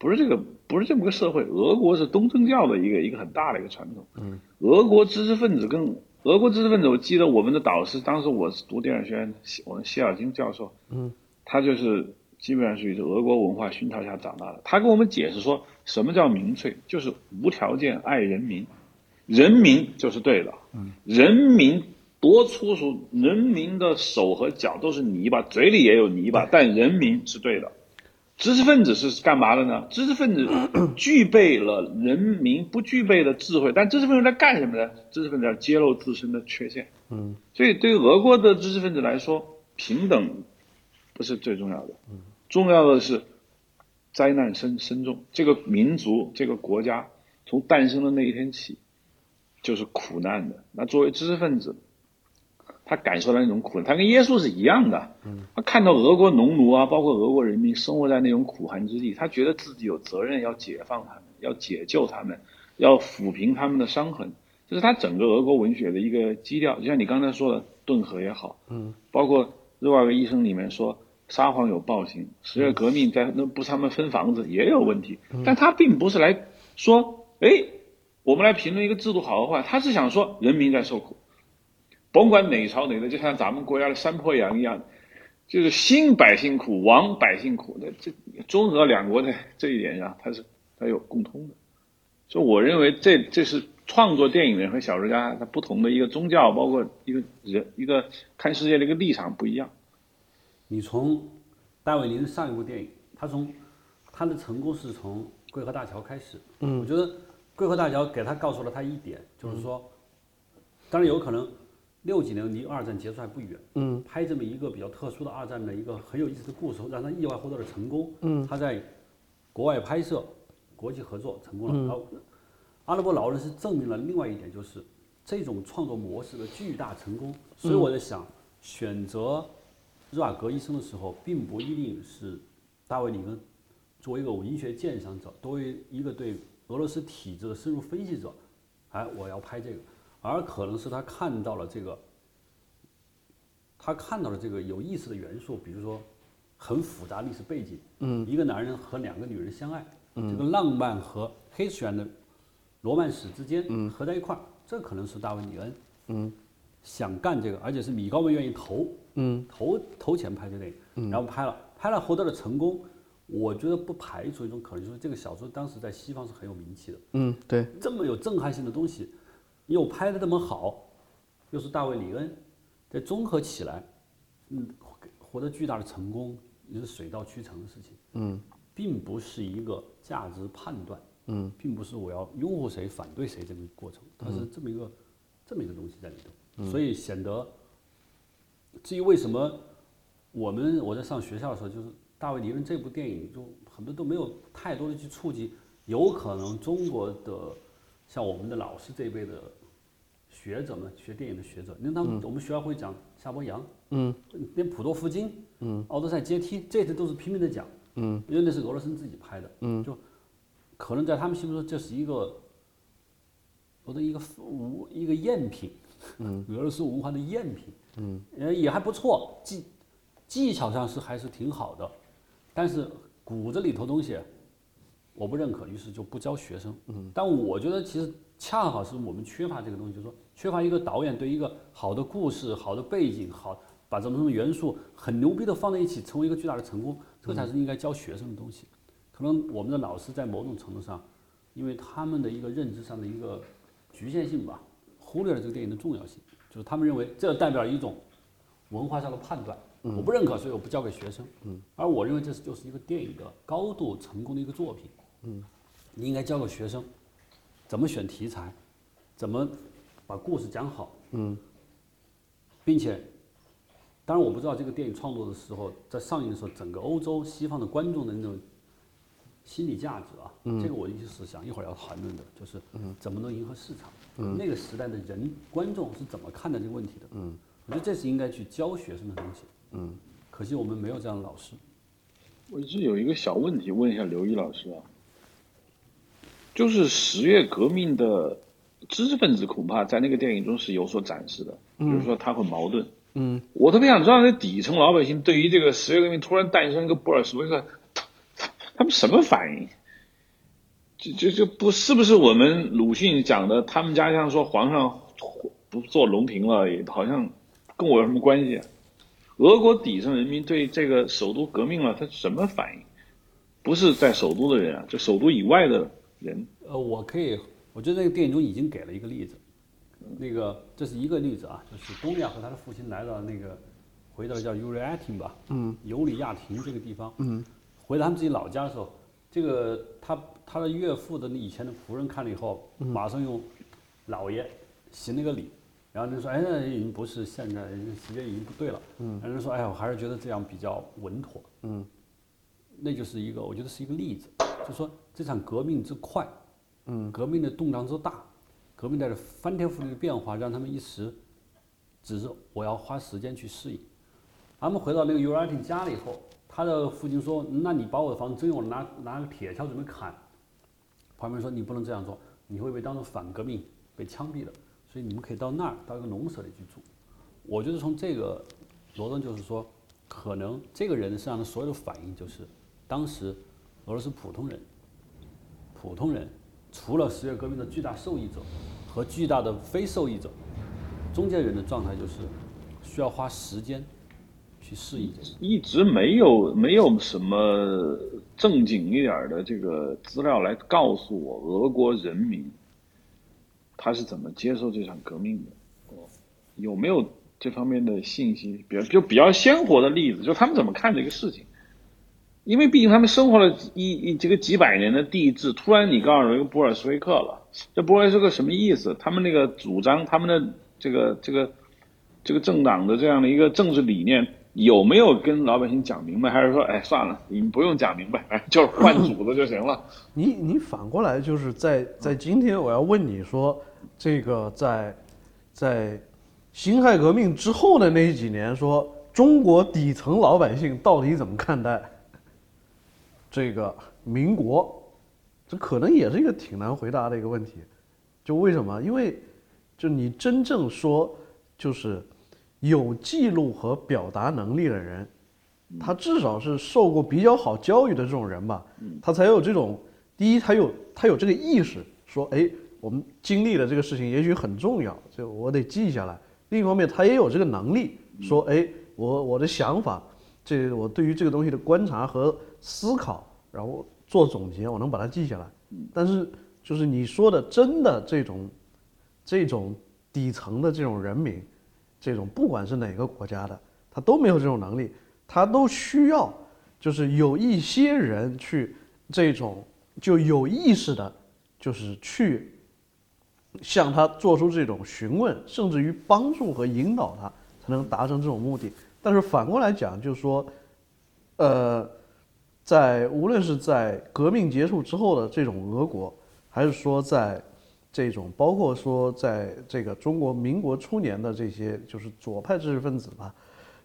不是这个，不是这么个社会。俄国是东正教的一个一个很大的一个传统。嗯，俄国知识分子跟俄国知识分子，我记得我们的导师，当时我是读电影学院，我们谢尔金教授，嗯，他就是基本上属于是俄国文化熏陶下长大的。他跟我们解释说，什么叫民粹，就是无条件爱人民，人民就是对的。嗯，人民多粗俗，人民的手和脚都是泥巴，嘴里也有泥巴，但人民是对的。知识分子是干嘛的呢？知识分子 具备了人民不具备的智慧，但知识分子在干什么呢？知识分子要揭露自身的缺陷。嗯，所以对于俄国的知识分子来说，平等不是最重要的，重要的是灾难深深重。这个民族、这个国家从诞生的那一天起就是苦难的。那作为知识分子，他感受到那种苦，他跟耶稣是一样的。他看到俄国农奴啊，包括俄国人民生活在那种苦寒之地，他觉得自己有责任要解放他们，要解救他们，要抚平他们的伤痕。这是他整个俄国文学的一个基调。就像你刚才说的，顿河也好，嗯，包括日瓦格医生里面说沙皇有暴行，十月革命在那不是他们分房子也有问题，但他并不是来说，哎，我们来评论一个制度好和坏，他是想说人民在受苦，甭管哪朝哪代，就像咱们国家的山坡羊一样，就是兴百姓苦，亡百姓苦，那这中俄两国的这一点上，它是它有共通的，所以我认为这这是。创作电影人和小说家，他不同的一个宗教，包括一个人一个看世界的一个立场不一样。你从戴维林上一部电影，他从他的成功是从桂河大桥开始。嗯，我觉得桂河大桥给他告诉了他一点，就是说，当然有可能六几年离二战结束还不远。嗯，拍这么一个比较特殊的二战的一个很有意思的故事，让他意外获得了成功。嗯，他在国外拍摄，国际合作成功了。然后。阿拉伯老人是证明了另外一点，就是这种创作模式的巨大成功。所以我在想，选择日瓦格医生的时候，并不一定是大卫·里根作为一个文学鉴赏者，作为一个对俄罗斯体制的深入分析者，哎，我要拍这个，而可能是他看到了这个，他看到了这个有意思的元素，比如说很复杂历史背景，嗯，一个男人和两个女人相爱，嗯，这个浪漫和黑旋的。罗曼史之间合在一块儿，这可能是大卫·李恩嗯，想干这个，而且是米高梅愿意投嗯，投投钱拍这个电影，然后拍了，拍了获得了成功。我觉得不排除一种可能，就是这个小说当时在西方是很有名气的。嗯，对，这么有震撼性的东西，又拍的这么好，又是大卫·里恩，这综合起来，嗯，获得巨大的成功也是水到渠成的事情。嗯，并不是一个价值判断。嗯，并不是我要拥护谁反对谁这个过程，它是这么一个这么一个东西在里头，所以显得。至于为什么我们我在上学校的时候，就是大卫·李恩这部电影，就很多都没有太多的去触及，有可能中国的像我们的老师这一辈的学者们，学电影的学者，你看他们我们学校会讲夏伯阳，嗯，连普多夫金，嗯，奥德赛阶梯这些都是拼命的讲，嗯，因为那是俄罗斯自己拍的，嗯，就。可能在他们心目中，这是一个我的一个无一个赝品，嗯，俄罗斯文化的赝品，嗯，也还不错，技技巧上是还是挺好的，但是骨子里头东西我不认可，于是就不教学生。嗯，但我觉得其实恰好是我们缺乏这个东西，就是说缺乏一个导演对一个好的故事、好的背景、好把这么多元素很牛逼的放在一起，成为一个巨大的成功，这才是应该教学生的东西。可能我们的老师在某种程度上，因为他们的一个认知上的一个局限性吧，忽略了这个电影的重要性。就是他们认为这代表一种文化上的判断，我不认可，所以我不教给学生。而我认为这是就是一个电影的高度成功的一个作品。你应该教给学生怎么选题材，怎么把故事讲好。嗯并且，当然我不知道这个电影创作的时候，在上映的时候，整个欧洲西方的观众的那种。心理价值啊，这个我一直是想一会儿要谈论的，就是怎么能迎合市场。嗯那个时代的人观众是怎么看待这个问题的？嗯我觉得这是应该去教学生的东西。嗯可惜我们没有这样的老师。我一直有一个小问题问一下刘毅老师啊，就是十月革命的知识分子恐怕在那个电影中是有所展示的，比如说他很矛盾。嗯，我特别想知道那底层老百姓对于这个十月革命突然诞生一个布尔什维克。他们什么反应？就就就不是不是我们鲁迅讲的？他们家乡说皇上不做隆平了，也好像跟我有什么关系？啊俄国底层人民对这个首都革命了，他什么反应？不是在首都的人啊，就首都以外的人。呃，我可以，我觉得那个电影中已经给了一个例子，那个这是一个例子啊，就是东亚和他的父亲来到那个回到叫尤里亚廷吧，嗯，尤里亚廷这个地方，嗯。回到他们自己老家的时候，这个他他的岳父的以前的仆人看了以后，马上用老爷行了个礼，然后人说：“哎，那已经不是现在，时间已经不对了。”嗯，人说：“哎呀，我还是觉得这样比较稳妥。”嗯，那就是一个，我觉得是一个例子，就说这场革命之快，嗯，革命的动荡之大，革命带着翻天覆地的变化，让他们一时只是我要花时间去适应。他们回到那个尤拉汀家里以后。他的父亲说：“那你把我的房子征用，拿拿个铁锹准备砍。”旁边说：“你不能这样做，你会被当成反革命，被枪毙的。所以你们可以到那儿，到一个农舍里去住。”我觉得从这个罗登就是说，可能这个人身上的所有的反应就是，当时俄罗斯普通人，普通人除了十月革命的巨大受益者和巨大的非受益者，中间人的状态就是需要花时间去适应。一直没有没有什么正经一点的这个资料来告诉我俄国人民他是怎么接受这场革命的，哦，有没有这方面的信息？比较就比较鲜活的例子，就他们怎么看这个事情？因为毕竟他们生活了一一这个几百年的帝制，突然你告诉一个波尔什维克了，这波尔什维克什么意思？他们那个主张，他们的这个这个这个政党的这样的一个政治理念，有没有跟老百姓讲明白？还是说，哎，算了，你不用讲明白，哎，就是换主子就行了？你你反过来就是在在今天，我要问你说，这个在在辛亥革命之后的那几年，说中国底层老百姓到底怎么看待这个民国？这可能也是一个挺难回答的一个问题。就为什么？因为就你真正说，就是有记录和表达能力的人，他至少是受过比较好教育的这种人吧，他才有这种第一，他有他有这个意识，说，哎，我们经历的这个事情也许很重要，就我得记下来。另一方面，他也有这个能力，说，哎，我我的想法，这我对于这个东西的观察和思考，然后做总结，我能把它记下来。但是，就是你说的真的这种这种底层的这种人民，这种不管是哪个国家的，他都没有这种能力，他都需要就是有一些人去这种就有意识的，就是去向他做出这种询问，甚至于帮助和引导他，才能达成这种目的。但是反过来讲，就是说，呃，在无论是在革命结束之后的这种俄国，还是说在这种包括说在这个中国民国初年的这些就是左派知识分子吧，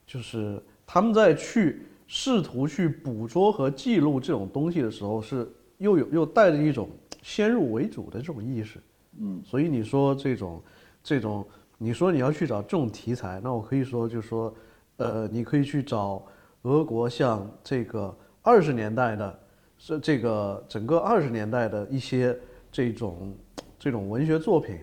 就是他们在去试图去捕捉和记录这种东西的时候，是又有又带着一种先入为主的这种意识。嗯，所以你说这种这种，你说你要去找这种题材，那我可以说就是说，呃，你可以去找俄国像这个二十年代的，是这个整个二十年代的一些这种这种文学作品，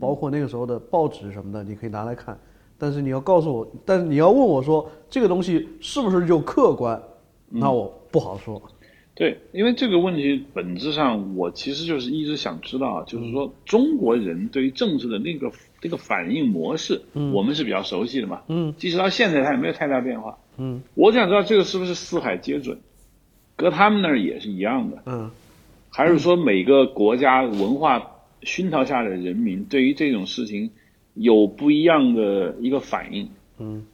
包括那个时候的报纸什么的，你可以拿来看。但是你要告诉我，但是你要问我说这个东西是不是就客观，那我不好说。对，因为这个问题本质上，我其实就是一直想知道，啊就是说中国人对于政治的那个这个反应模式，我们是比较熟悉的嘛。嗯，即使到现在，它也没有太大变化。嗯，我想知道这个是不是四海皆准，搁他们那儿也是一样的，嗯还是说每个国家文化熏陶下的人民对于这种事情有不一样的一个反应？嗯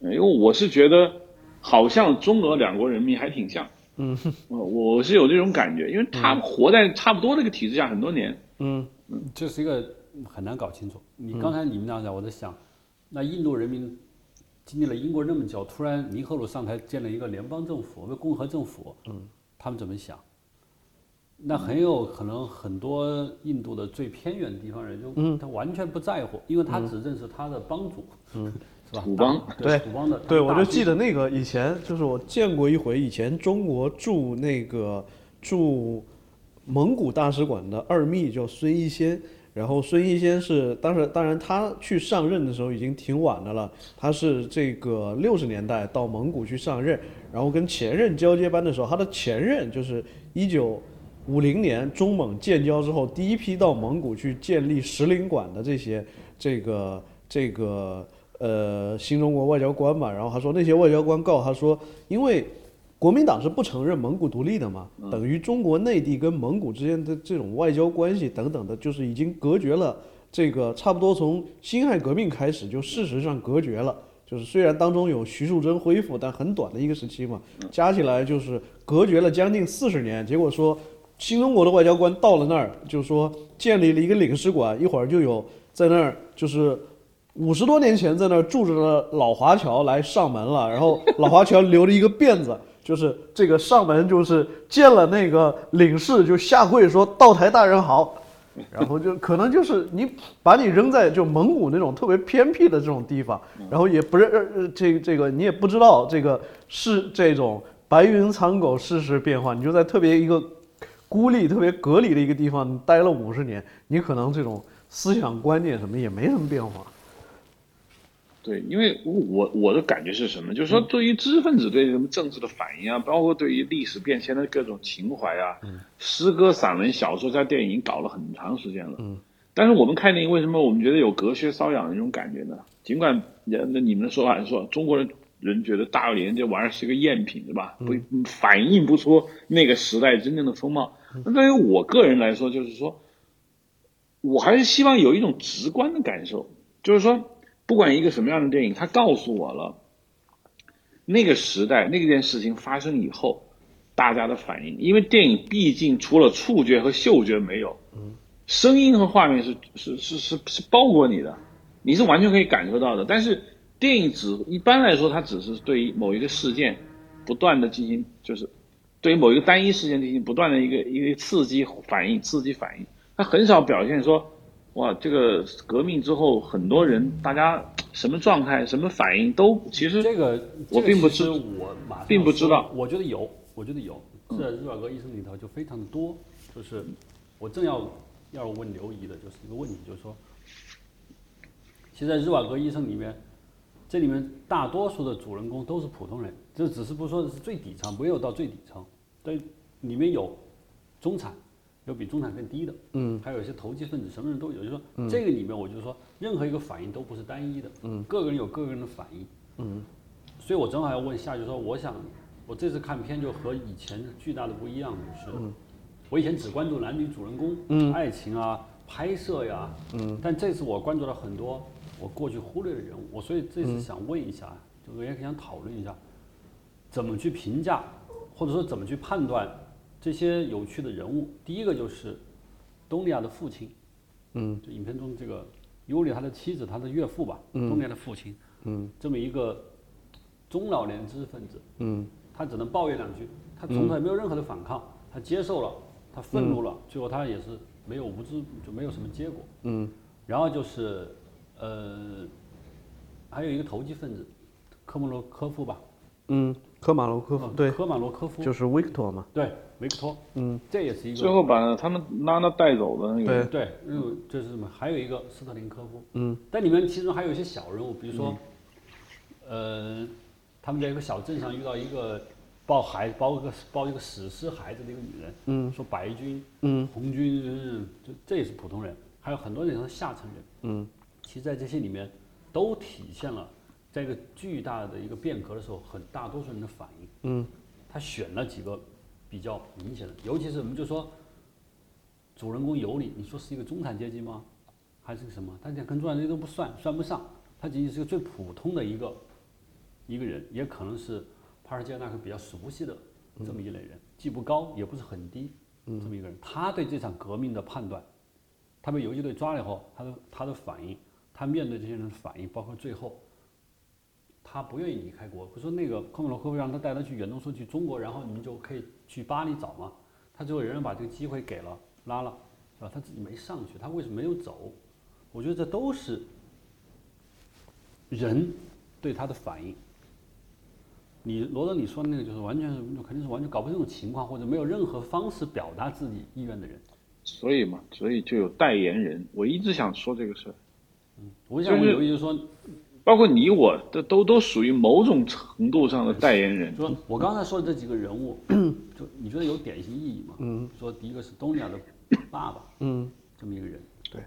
因为我是觉得，好像中俄两国人民还挺像。嗯我我是有这种感觉，因为他们活在差不多这个体制下很多年。嗯这是一个很难搞清楚。你刚才你们俩讲，我在想，那印度人民经历了英国那么久，突然尼赫鲁上台建了一个联邦政府，一个共和政府，嗯，他们怎么想？那很有可能很多印度的最偏远的地方人就，嗯他完全不在乎，因为他只认识他的帮主，嗯，是吧？土邦对土邦的，对，我就记得那个以前就是我见过一回，以前中国驻那个驻蒙古大使馆的二秘叫孙一仙，然后孙一仙是当时当然他去上任的时候已经挺晚的了，他是这个六十年代到蒙古去上任，然后跟前任交接班的时候，他的前任就是一九。五零年中蒙建交之后，第一批到蒙古去建立使领馆的这些这个这个呃新中国外交官嘛，然后他说那些外交官告他说，因为国民党是不承认蒙古独立的嘛，等于中国内地跟蒙古之间的这种外交关系等等的，就是已经隔绝了。这个差不多从辛亥革命开始就事实上隔绝了。就是虽然当中有徐树铮恢复，但很短的一个时期嘛，加起来就是隔绝了将近四十年。结果说新中国的外交官到了那儿，就说建立了一个领事馆，一会儿就有在那儿就是五十多年前在那儿住着的老华侨来上门了，然后老华侨留了一个辫子，就是这个上门就是见了那个领事就下跪说道台大人好，然后就可能就是你把你扔在就蒙古那种特别偏僻的这种地方，然后也不认呃这这个你也不知道这个是这种白云苍狗世事变化，你就在特别一个孤立、特别隔离的一个地方待了五十年，你可能这种思想观念什么也没什么变化。对，因为我我的感觉是什么？就是说，对于知识分子对什么政治的反应啊，包括对于历史变迁的各种情怀啊，诗歌、散文、小说加电影搞了很长时间了。嗯。但是我们看电影，为什么我们觉得有隔靴搔痒的那种感觉呢？尽管那你们的说法是说中国人人觉得大连这玩意儿是个赝品，对吧？不反映不出那个时代真正的风貌。那对于我个人来说，就是说，我还是希望有一种直观的感受，就是说。不管一个什么样的电影，它告诉我了那个时代那件事情发生以后大家的反应。因为电影毕竟除了触觉和嗅觉没有，声音和画面是是是是是包裹你的，你是完全可以感受到的。但是电影只一般来说，它只是对于某一个事件不断的进行，就是对于某一个单一事件进行不断的一个一个刺激反应，刺激反应，它很少表现说。哇，这个革命之后，很多人大家什么状态、什么反应都其实这个我并不知我并不知道。我觉得有，我觉得有，在日瓦戈医生里头就非常的多。就是我正要要问刘姨的就是一个问题，就是说，其实在日瓦戈医生里面，这里面大多数的主人公都是普通人，这只是不说是最底层，没有到最底层，但里面有中产。有比中产更低的，嗯，还有一些投机分子，什么人都有。就是说这个里面，我就说任何一个反应都不是单一的，嗯，各个人有各个人的反应，嗯，所以我正好要问下，就说我想，我这次看片就和以前巨大的不一样，就是我以前只关注男女主人公，嗯，爱情啊，拍摄呀，嗯，但这次我关注了很多我过去忽略的人物，我所以这次想问一下，就也想讨论一下，怎么去评价，或者说怎么去判断。这些有趣的人物，第一个就是东尼亚的父亲，嗯，就影片中这个尤里他的妻子，他的岳父吧，东尼亚的父亲，嗯，这么一个中老年知识分子，嗯，他只能抱怨两句，他从来没有任何的反抗，他接受了，他愤怒了，最后他也是没有无知，就没有什么结果，嗯，然后就是呃，还有一个投机分子，科莫罗科夫吧，嗯。科马罗科夫对，科马罗科夫。就是维克托嘛，对，维克托，嗯，这也是一个最后把他们拉拉带走的那个，对对，嗯，这是什么？还有一个斯特林科夫，嗯，但里面其中还有一些小人物，比如说，呃，他们在一个小镇上遇到一个抱孩抱一个抱一个死尸孩子的一个女人，嗯，说白军，嗯，红军，嗯，这这也是普通人，还有很多人是下层人，嗯，其实，在这些里面都体现了。在一个巨大的一个变革的时候，很大多数人的反应，嗯，他选了几个比较明显的，尤其是我们就说，主人公尤里，你说是一个中产阶级吗？还是个什么？他讲跟中产阶级都不算，算不上，他仅仅是个最普通的一个一个人，也可能是帕尔杰纳克比较熟悉的这么一类人，既不高也不是很低，这么一个人，他对这场革命的判断，他被游击队抓了以后，他的他的反应，他面对这些人的反应，包括最后。他不愿意离开国，不说那个科莫罗科夫让他带他去远东说去中国，然后你们就可以去巴黎找嘛。他最后仍然把这个机会给了拉了，是吧？他自己没上去，他为什么没有走？我觉得这都是人对他的反应。你罗德你说的那个就是完全是肯定是完全搞不清楚情况，或者没有任何方式表达自己意愿的人。所以嘛，所以就有代言人。我一直想说这个事儿。嗯，我想我有意就是说。包括你我都都都属于某种程度上的代言人。说，我刚才说的这几个人物，就你觉得有典型意义吗？嗯。说第一个是东尼亚的爸爸，嗯，这么一个人。对，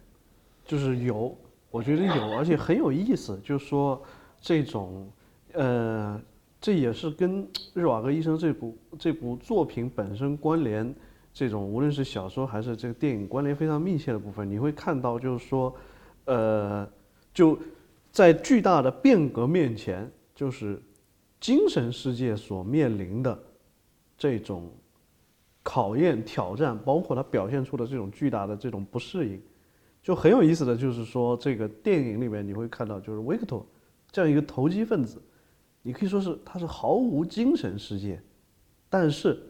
就是有，我觉得有，而且很有意思。就是说，这种，呃，这也是跟日瓦戈医生这部这部作品本身关联，这种无论是小说还是这个电影关联非常密切的部分。你会看到，就是说，呃，就。在巨大的变革面前，就是精神世界所面临的这种考验、挑战，包括他表现出的这种巨大的这种不适应，就很有意思的就是说，这个电影里面你会看到，就是维克托这样一个投机分子，你可以说是他是毫无精神世界，但是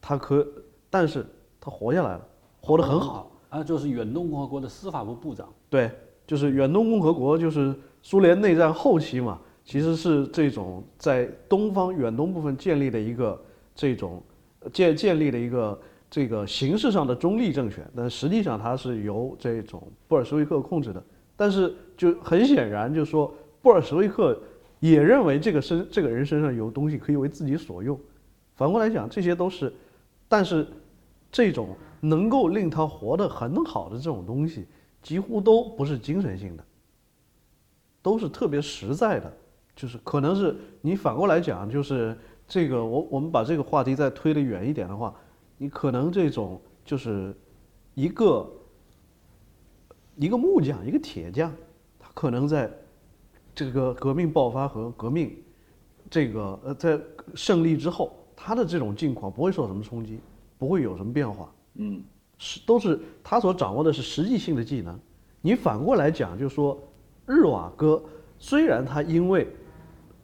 他可，但是他活下来了，活得很好，啊，就是远东共和国的司法部部长。对，就是远东共和国，就是苏联内战后期嘛，其实是这种在东方远东部分建立的一个这种建建立的一个这个形式上的中立政权，但实际上它是由这种布尔什维克控制的。但是就很显然，就是说布尔什维克也认为这个身这个人身上有东西可以为自己所用。反过来讲，这些都是，但是这种能够令他活得很好的这种东西，几乎都不是精神性的，都是特别实在的。就是可能是你反过来讲，就是这个我我们把这个话题再推得远一点的话，你可能这种就是一个一个木匠，一个铁匠，他可能在这个革命爆发和革命这个呃在胜利之后。他的这种境况不会受什么冲击，不会有什么变化，嗯，是都是他所掌握的是实际性的技能。你反过来讲，就是说，日瓦戈虽然他因为，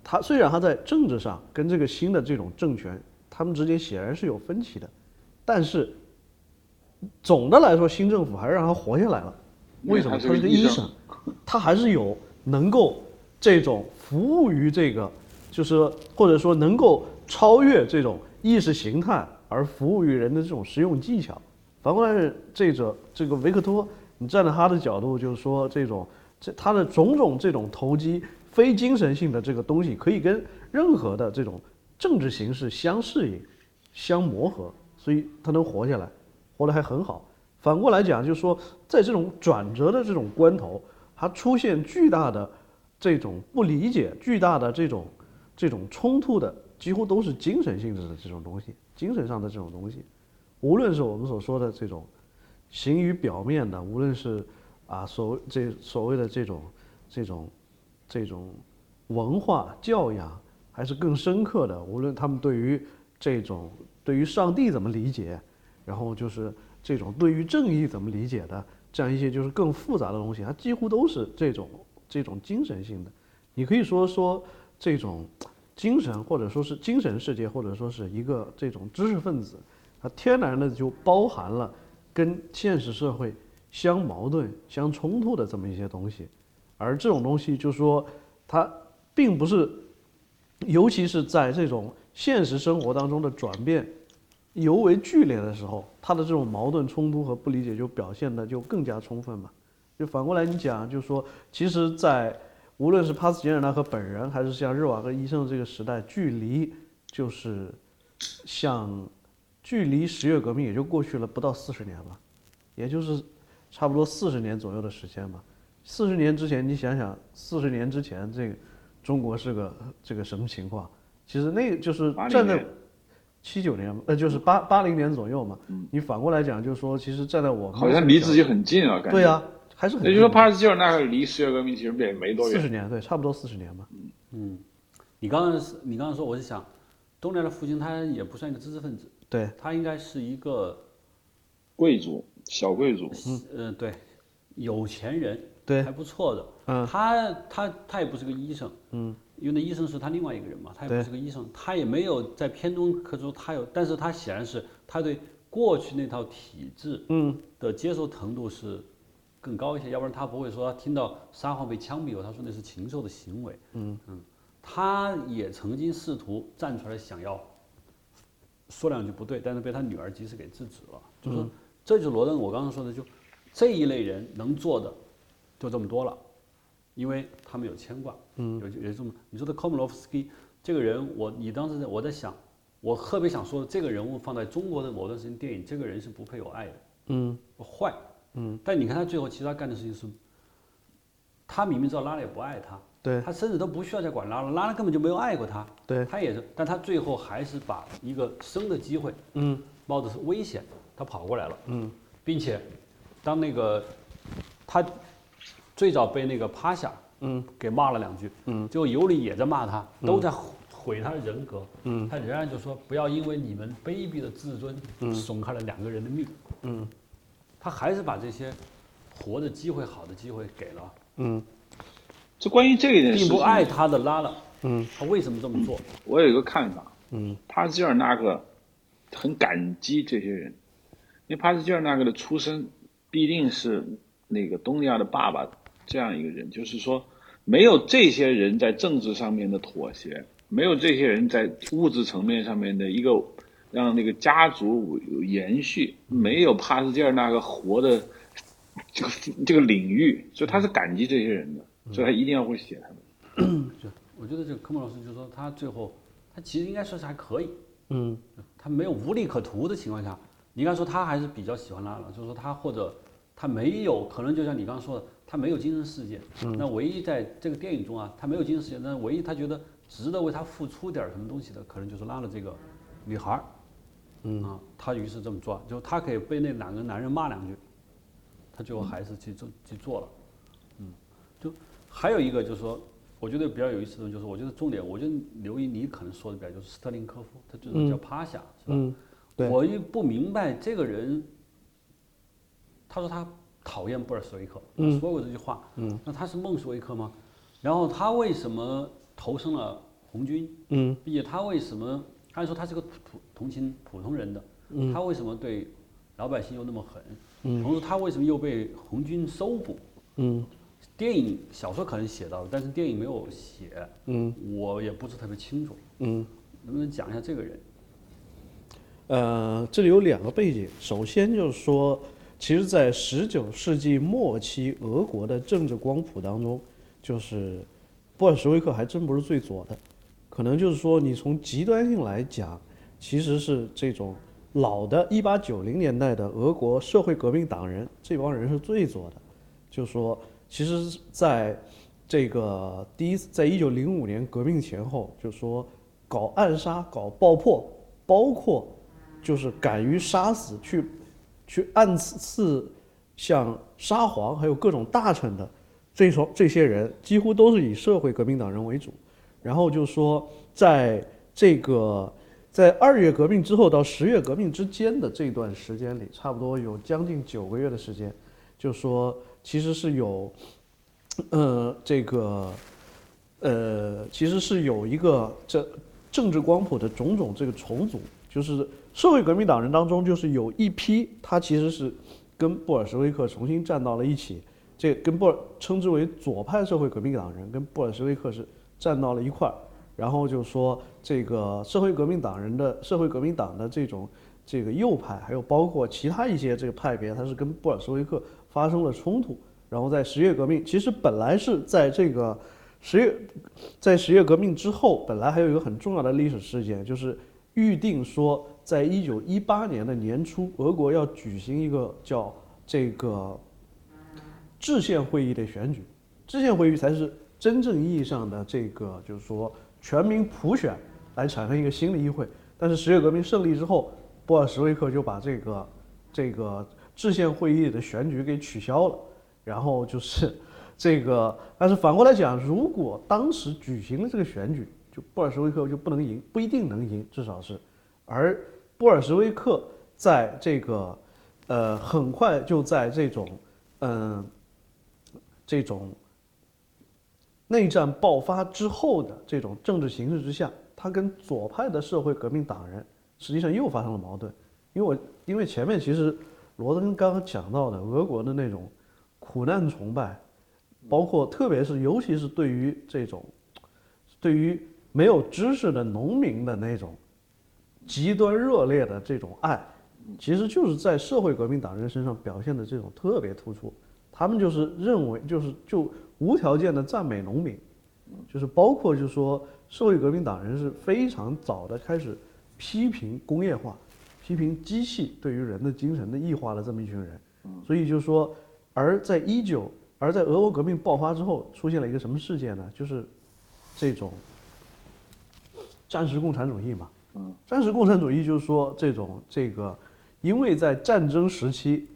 他虽然他在政治上跟这个新的这种政权，他们之间显然是有分歧的，但是总的来说，新政府还是让他活下来了。为什么？他是个医生，他还是有能够这种服务于这个，就是或者说能够。超越这种意识形态而服务于人的这种实用技巧。反过来，这者这个维克托，你站在他的角度，就是说这种这他的种种这种投机、非精神性的这个东西，可以跟任何的这种政治形式相适应、相磨合，所以他能活下来，活得还很好。反过来讲，就是说在这种转折的这种关头，他出现巨大的这种不理解、巨大的这种这种冲突的。几乎都是精神性质的这种东西，精神上的这种东西，无论是我们所说的这种行于表面的，无论是啊所谓这所谓的这种这种这种文化教养，还是更深刻的，无论他们对于这种对于上帝怎么理解，然后就是这种对于正义怎么理解的这样一些就是更复杂的东西，它几乎都是这种这种精神性的。你可以说说这种。精神或者说是精神世界，或者说是一个这种知识分子，它天然的就包含了跟现实社会相矛盾、相冲突的这么一些东西，而这种东西就说它并不是，尤其是在这种现实生活当中的转变尤为剧烈的时候，它的这种矛盾冲突和不理解就表现的就更加充分嘛。就反过来你讲，就是说，其实，在无论是帕斯捷尔纳和本人，还是像日瓦戈医生这个时代，距离就是像距离十月革命也就过去了不到四十年吧，也就是差不多四十年左右的时间吧。四十年之前，你想想，四十年之前这个中国是个这个什么情况？其实那个就是站在七九年，呃，就是八八零年左右嘛。你反过来讲，就是说，其实站在我好像离自己很近啊，感觉。对啊。还是很，也就是说，帕斯捷尔那个离十月革命其实也没多远，四十年，对，差不多四十年吧。嗯嗯，你刚刚，你刚刚说，我是想，东联的父亲他也不算一个知识分子，对他应该是一个贵族，小贵族，嗯嗯，对，有钱人，对，还不错的。嗯，他他他也不是个医生，嗯，因为那医生是他另外一个人嘛，他也不是个医生，他也没有在片中刻出他有，但是他显然是他对过去那套体制，嗯，的接受程度是。更高一些，要不然他不会说听到沙皇被枪毙后，他说那是禽兽的行为。嗯嗯，他也曾经试图站出来想要说两句不对，但是被他女儿及时给制止了。就是说，这就是罗登我刚刚说的，就这一类人能做的就这么多了，因为他们有牵挂。嗯，有有这么你说的科姆洛夫斯基这个人，我你当时在我在想，我特别想说的这个人物放在中国的某段时间电影，这个人是不配有爱的。嗯，坏。嗯，但你看他最后，其实他干的事情是，他明明知道拉拉也不爱他，对他甚至都不需要再管拉拉，拉拉根本就没有爱过他，对他也是，但他最后还是把一个生的机会，嗯，冒着是危险，他跑过来了，嗯，并且，当那个他最早被那个趴下，嗯，给骂了两句，嗯，最后尤里也在骂他，都在毁他的人格，嗯，他仍然就说不要因为你们卑鄙的自尊，嗯，损害了两个人的命，嗯。他还是把这些活的机会、好的机会给了。嗯，就关于这一件事，并不爱他的拉拉。嗯，他为什么这么做？我有一个看法。嗯，帕斯捷尔纳克很感激这些人，因为帕斯捷尔纳克的出身必定是那个东尼亚的爸爸这样一个人，就是说，没有这些人在政治上面的妥协，没有这些人在物质层面上面的一个让那个家族有延续，没有帕斯捷尔那个活的这个这个领域，所以他是感激这些人的，所以他一定要会写他们。就我觉得这个科莫老师就说他最后他其实应该说是还可以，嗯他没有无利可图的情况下，你应该说他还是比较喜欢拉了，就是说他或者他没有可能就像你刚刚说的，他没有精神世界。那唯一在这个电影中啊，他没有精神世界，但唯一他觉得值得为他付出点什么东西的，可能就是拉了这个女孩儿。嗯啊，他于是这么做，就他可以被那两个男人骂两句，他最后还是去做去做了。嗯，就还有一个就是说，我觉得比较有意思的就是，我觉得重点，我觉得刘毅你可能说的比较就是斯特林科夫，他就是叫趴下，是吧？我又不明白这个人，他说他讨厌布尔什维克，他说过这句话，嗯，那他是孟什维克吗？然后他为什么投身了红军？嗯并且他为什么？按说他是个普同情普通人的，嗯他为什么对老百姓又那么狠？嗯同时他为什么又被红军搜捕？嗯电影小说可能写到了，但是电影没有写，嗯我也不是特别清楚，嗯。能不能讲一下这个人？呃，这里有两个背景。首先就是说，其实，在十九世纪末期，俄国的政治光谱当中，就是布尔什维克还真不是最左的，可能就是说，你从极端性来讲，其实是这种老的1890年代的俄国社会革命党人这帮人是最左的。就是说，其实在这个第一次，在一九零五年革命前后，就是说搞暗杀、搞爆破，包括就是敢于杀死、去去暗刺像沙皇还有各种大臣的这种这些人，几乎都是以社会革命党人为主。然后就说，在这个在二月革命之后到十月革命之间的这段时间里，差不多有将近九个月的时间，就说其实是有，呃，这个，呃，其实是有一个这政治光谱的种种这个重组，就是社会革命党人当中，就是有一批他其实是跟布尔什维克重新站到了一起，这跟布尔称之为左派社会革命党人跟布尔什维克是站到了一块儿，然后就说这个社会革命党人的社会革命党的这种这个右派，还有包括其他一些这个派别，他是跟布尔什维克发生了冲突。然后在十月革命，其实本来是在这个十月，在十月革命之后，本来还有一个很重要的历史事件，就是预定说，在一九一八年的年初，俄国要举行一个叫这个制宪会议的选举，制宪会议才是真正意义上的这个，就是说全民普选来产生一个新的议会。但是十月革命胜利之后，布尔什维克就把这个这个制宪会议的选举给取消了。然后就是这个，但是反过来讲，如果当时举行了这个选举，就布尔什维克就不能赢，不一定能赢，至少是。而布尔什维克在这个，呃，很快就在这种，嗯、这种内战爆发之后的这种政治形势之下，他跟左派的社会革命党人实际上又发生了矛盾。因为我因为前面其实罗登刚刚讲到的俄国的那种苦难崇拜，包括特别是尤其是对于这种对于没有知识的农民的那种极端热烈的这种爱，其实就是在社会革命党人身上表现的这种特别突出。他们就是认为就是就无条件的赞美农民，就是包括就是说社会革命党人是非常早的开始批评工业化，批评机器对于人的精神的异化的这么一群人。所以就是说，而在一九而在俄国革命爆发之后，出现了一个什么事件呢？就是这种战时共产主义嘛。嗯，战时共产主义就是说这种这个，因为在战争时期，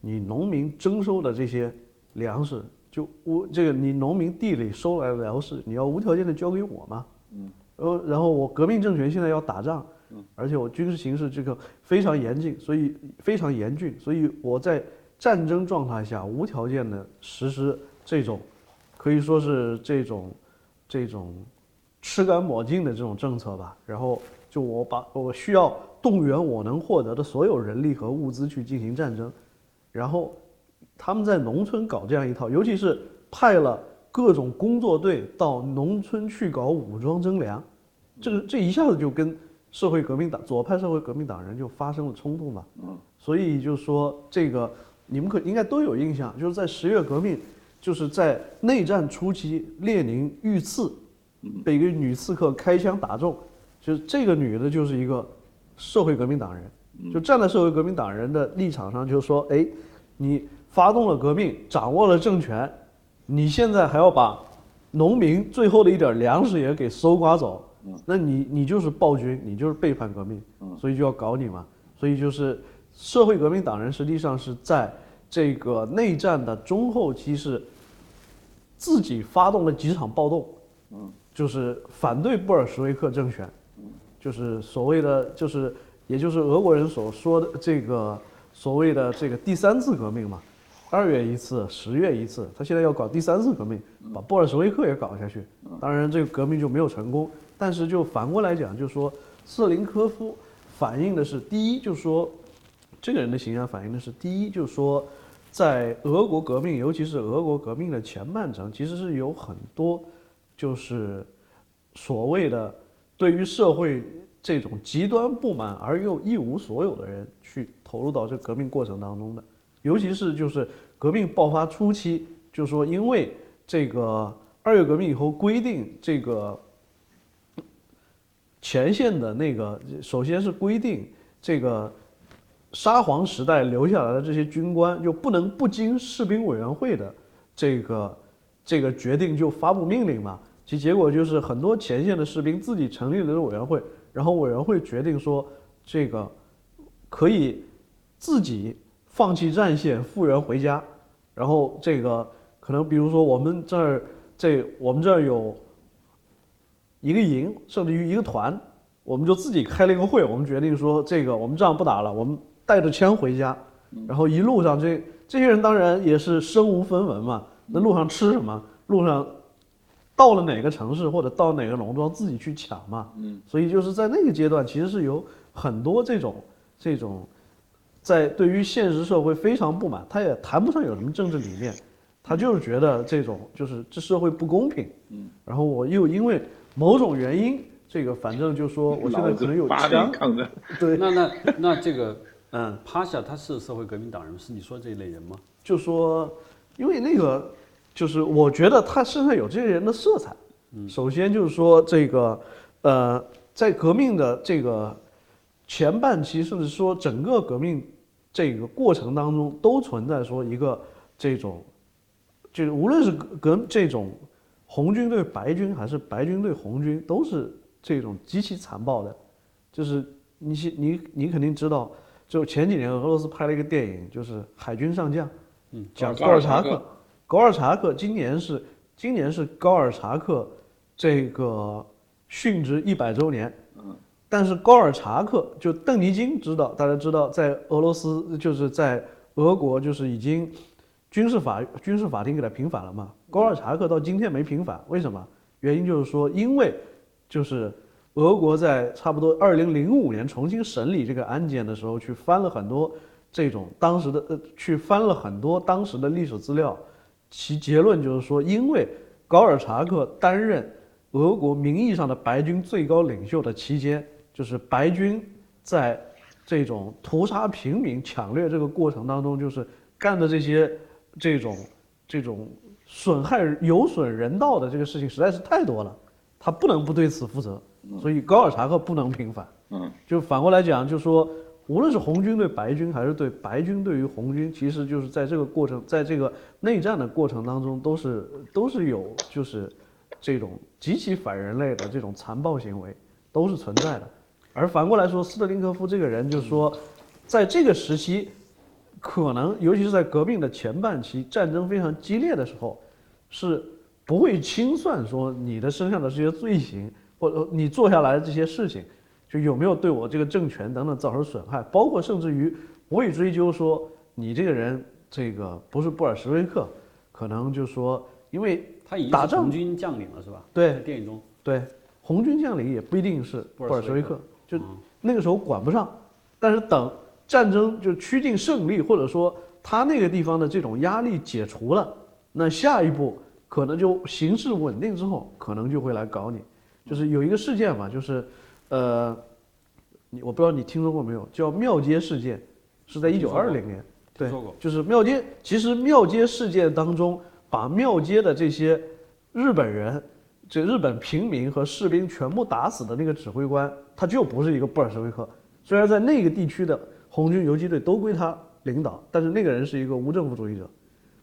你农民征收的这些粮食，就无这个你农民地里收来的粮食，你要无条件的交给我嘛。嗯，呃，然后我革命政权现在要打仗，嗯而且我军事形势这个非常严峻，所以非常严峻，所以我在战争状态下无条件的实施这种，可以说是这种这种吃干抹净的这种政策吧。然后就我把我需要动员我能获得的所有人力和物资去进行战争，然后他们在农村搞这样一套，尤其是派了各种工作队到农村去搞武装征粮，这个这一下子就跟社会革命党左派社会革命党人就发生了冲突嘛。嗯，所以就是说这个你们可应该都有印象，就是在十月革命，就是在内战初期，列宁遇刺，被一个女刺客开枪打中，就是这个女的就是一个社会革命党人，就站在社会革命党人的立场上，就是说，哎，你。发动了革命，掌握了政权，你现在还要把农民最后的一点粮食也给搜刮走，那你你就是暴君，你就是背叛革命，所以就要搞你嘛。所以就是社会革命党人实际上是在这个内战的中后期是自己发动了几场暴动，就是反对布尔什维克政权，就是所谓的就是也就是俄国人所说的这个所谓的这个第三次革命嘛。二月一次，十月一次，他现在要搞第三次革命，把布尔什维克也搞下去。当然，这个革命就没有成功。但是就反过来讲，就是说，瑟林科夫反映的是第一，就是说，这个人的形象反映的是第一，就是说，在俄国革命，尤其是俄国革命的前半程，其实是有很多，就是所谓的对于社会这种极端不满而又一无所有的人去投入到这革命过程当中的。尤其是就是革命爆发初期，就是说，因为这个二月革命以后规定，这个前线的那个，首先是规定这个沙皇时代留下来的这些军官，就不能不经士兵委员会的这个这个决定就发布命令嘛。其结果就是很多前线的士兵自己成立了这个委员会，然后委员会决定说，这个可以自己。放弃战线，复员回家，然后这个可能，比如说我们这儿，这我们这儿有一个营，甚至于一个团，我们就自己开了一个会，我们决定说，这个我们仗不打了，我们带着枪回家，然后一路上这这些人当然也是身无分文嘛，那路上吃什么，路上到了哪个城市或者到哪个农庄自己去抢嘛，嗯，所以就是在那个阶段，其实是有很多这种这种。在对于现实社会非常不满，他也谈不上有什么政治理念，他就是觉得这种就是这社会不公平。嗯，然后我又因为某种原因，这个反正就说我现在可能有枪。对，那那那这个嗯，帕夏他是社会革命党人，是你说这一类人吗？就说，因为那个就是我觉得他身上有这些人的色彩。嗯，首先就是说这个呃，在革命的这个前半期，甚至说整个革命。这个过程当中都存在说一个这种，就是无论是革这种红军对白军还是白军对红军，都是这种极其残暴的。就是你你你肯定知道，就前几年俄罗斯拍了一个电影，就是海军上将，嗯，讲高尔察克。高尔察克今年是今年是高尔察克这个殉职一百周年。但是高尔察克就邓尼金知道，大家知道，在俄罗斯就是在俄国就是已经军事法军事法庭给他平反了嘛。高尔察克到今天没平反，为什么？原因就是说，因为就是俄国在差不多二零零五年重新审理这个案件的时候，去翻了很多这种当时的呃，去翻了很多当时的历史资料，其结论就是说，因为高尔察克担任俄国名义上的白军最高领袖的期间。就是白军在这种屠杀平民、抢掠这个过程当中，就是干的这些这种这种损害有损人道的这个事情实在是太多了，他不能不对此负责，所以高尔察克不能平反。嗯，就反过来讲，就说无论是红军对白军，还是对白军对于红军，其实就是在这个过程，在这个内战的过程当中，都是都是有就是这种极其反人类的这种残暴行为，都是存在的。而反过来说，斯特林科夫这个人就是说，在这个时期，可能尤其是在革命的前半期，战争非常激烈的时候，是不会清算说你的身上的这些罪行，或者你做下来的这些事情，就有没有对我这个政权等等造成损害，包括甚至于我也追究说你这个人这个不是布尔什维克，可能就说因为他已经是红军将领了是吧？对，电影中对红军将领也不一定是布尔什维克。就那个时候管不上，但是等战争就趋近胜利，或者说他那个地方的这种压力解除了，那下一步可能就形势稳定之后，可能就会来搞你。就是有一个事件嘛，就是，呃，你我不知道你听说过没有，叫庙街事件，是在一九二零年，对就是庙街。其实庙街事件当中，把庙街的这些日本人、这日本平民和士兵全部打死的那个指挥官，他就不是一个布尔什维克。虽然在那个地区的红军游击队都归他领导，但是那个人是一个无政府主义者。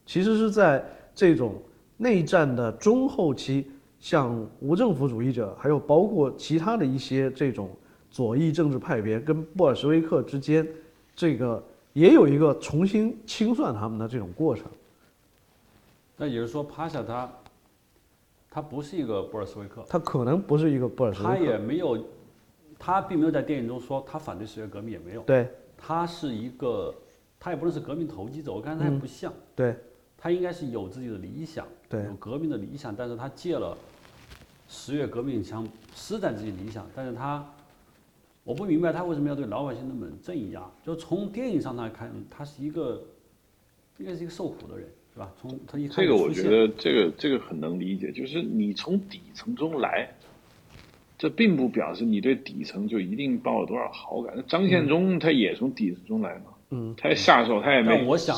其实是在这种内战的中后期，像无政府主义者，还有包括其他的一些这种左翼政治派别跟布尔什维克之间，这个也有一个重新清算他们的这种过程。那也就是说，帕夏他他不是一个布尔什维克，他可能不是一个布尔什维克，他也没有，他并没有在电影中说他反对十月革命，也没有。对他是一个，他也不能是革命投机者，我看他也不像，对他应该是有自己的理想，对有革命的理想，但是他借了十月革命想施展自己理想，但是他，我不明白他为什么要对老百姓那么镇压，就从电影上来看，他是一个，应该是一个受苦的人，是吧？从他一开这个我觉得这个这个很能理解，就是你从底层中来，这并不表示你对底层就一定抱有多少好感。那张献忠他也从底层中来嘛，嗯，他下手他也没。但我想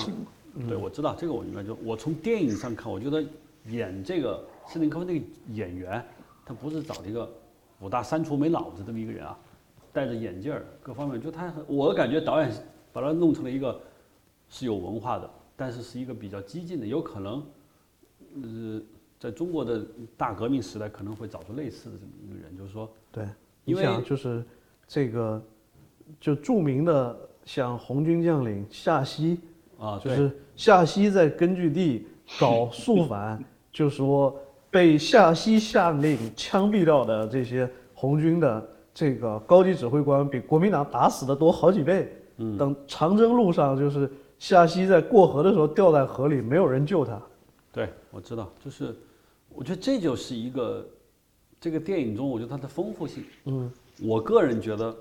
对，我知道这个我明白。就我从电影上看，我觉得演这个斯林科夫那个演员，他不是找了一个五大三粗没脑子这么一个人啊，戴着眼镜儿，各方面就他，我感觉导演把他弄成了一个是有文化的，但是是一个比较激进的，有可能，呃，在中国的大革命时代可能会找出类似的这么一个人，就是说，对，因为你想就是这个就著名的像红军将领夏曦。啊，就是夏曦在根据地搞肃反，就说被夏曦下令枪毙掉的这些红军的这个高级指挥官，比国民党打死的多好几倍。嗯，等长征路上，就是夏曦在过河的时候掉在河里，没有人救他。对，我知道，就是我觉得这就是一个这个电影中，我觉得它的丰富性。嗯，我个人觉得，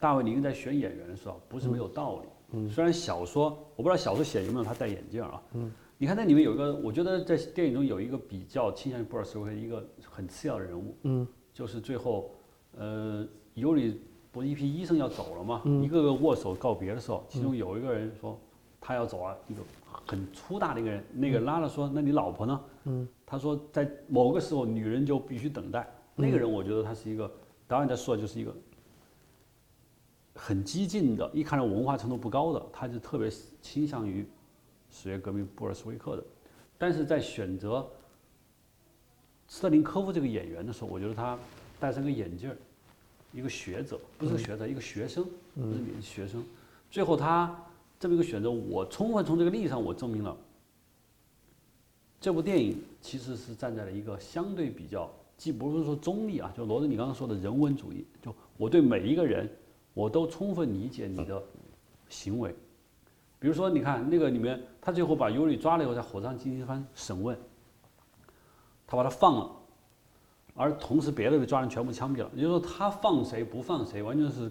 大卫林在选演员的时候不是没有道理。嗯，虽然小说我不知道小说写有没有他戴眼镜啊。嗯，你看那里面有一个，我觉得在电影中有一个比较倾向于布尔什维克一个很次要的人物。嗯，就是最后，呃，尤里不是一批医生要走了嘛，一个个握手告别的时候，其中有一个人说他要走啊，一个很粗大的一个人，那个拉了说：“那你老婆呢？”嗯，他说在某个时候女人就必须等待。那个人我觉得他是一个导演在说的就是一个很激进的，一看到文化程度不高的，他就特别倾向于十月革命布尔什维克的。但是在选择斯特林科夫这个演员的时候，我觉得他戴上个眼镜，一个学者，不是学者，一个学生，不是学生。最后他这么一个选择，我充分从这个利益上，我证明了这部电影其实是站在了一个相对比较，既不是说中立啊，就罗德你刚刚说的人文主义，就我对每一个人，我都充分理解你的行为。比如说，你看那个里面，他最后把尤里抓了以后，在火车上进行一番审问，他把他放了，而同时别的被抓人全部枪毙了。也就是说，他放谁不放谁，完全是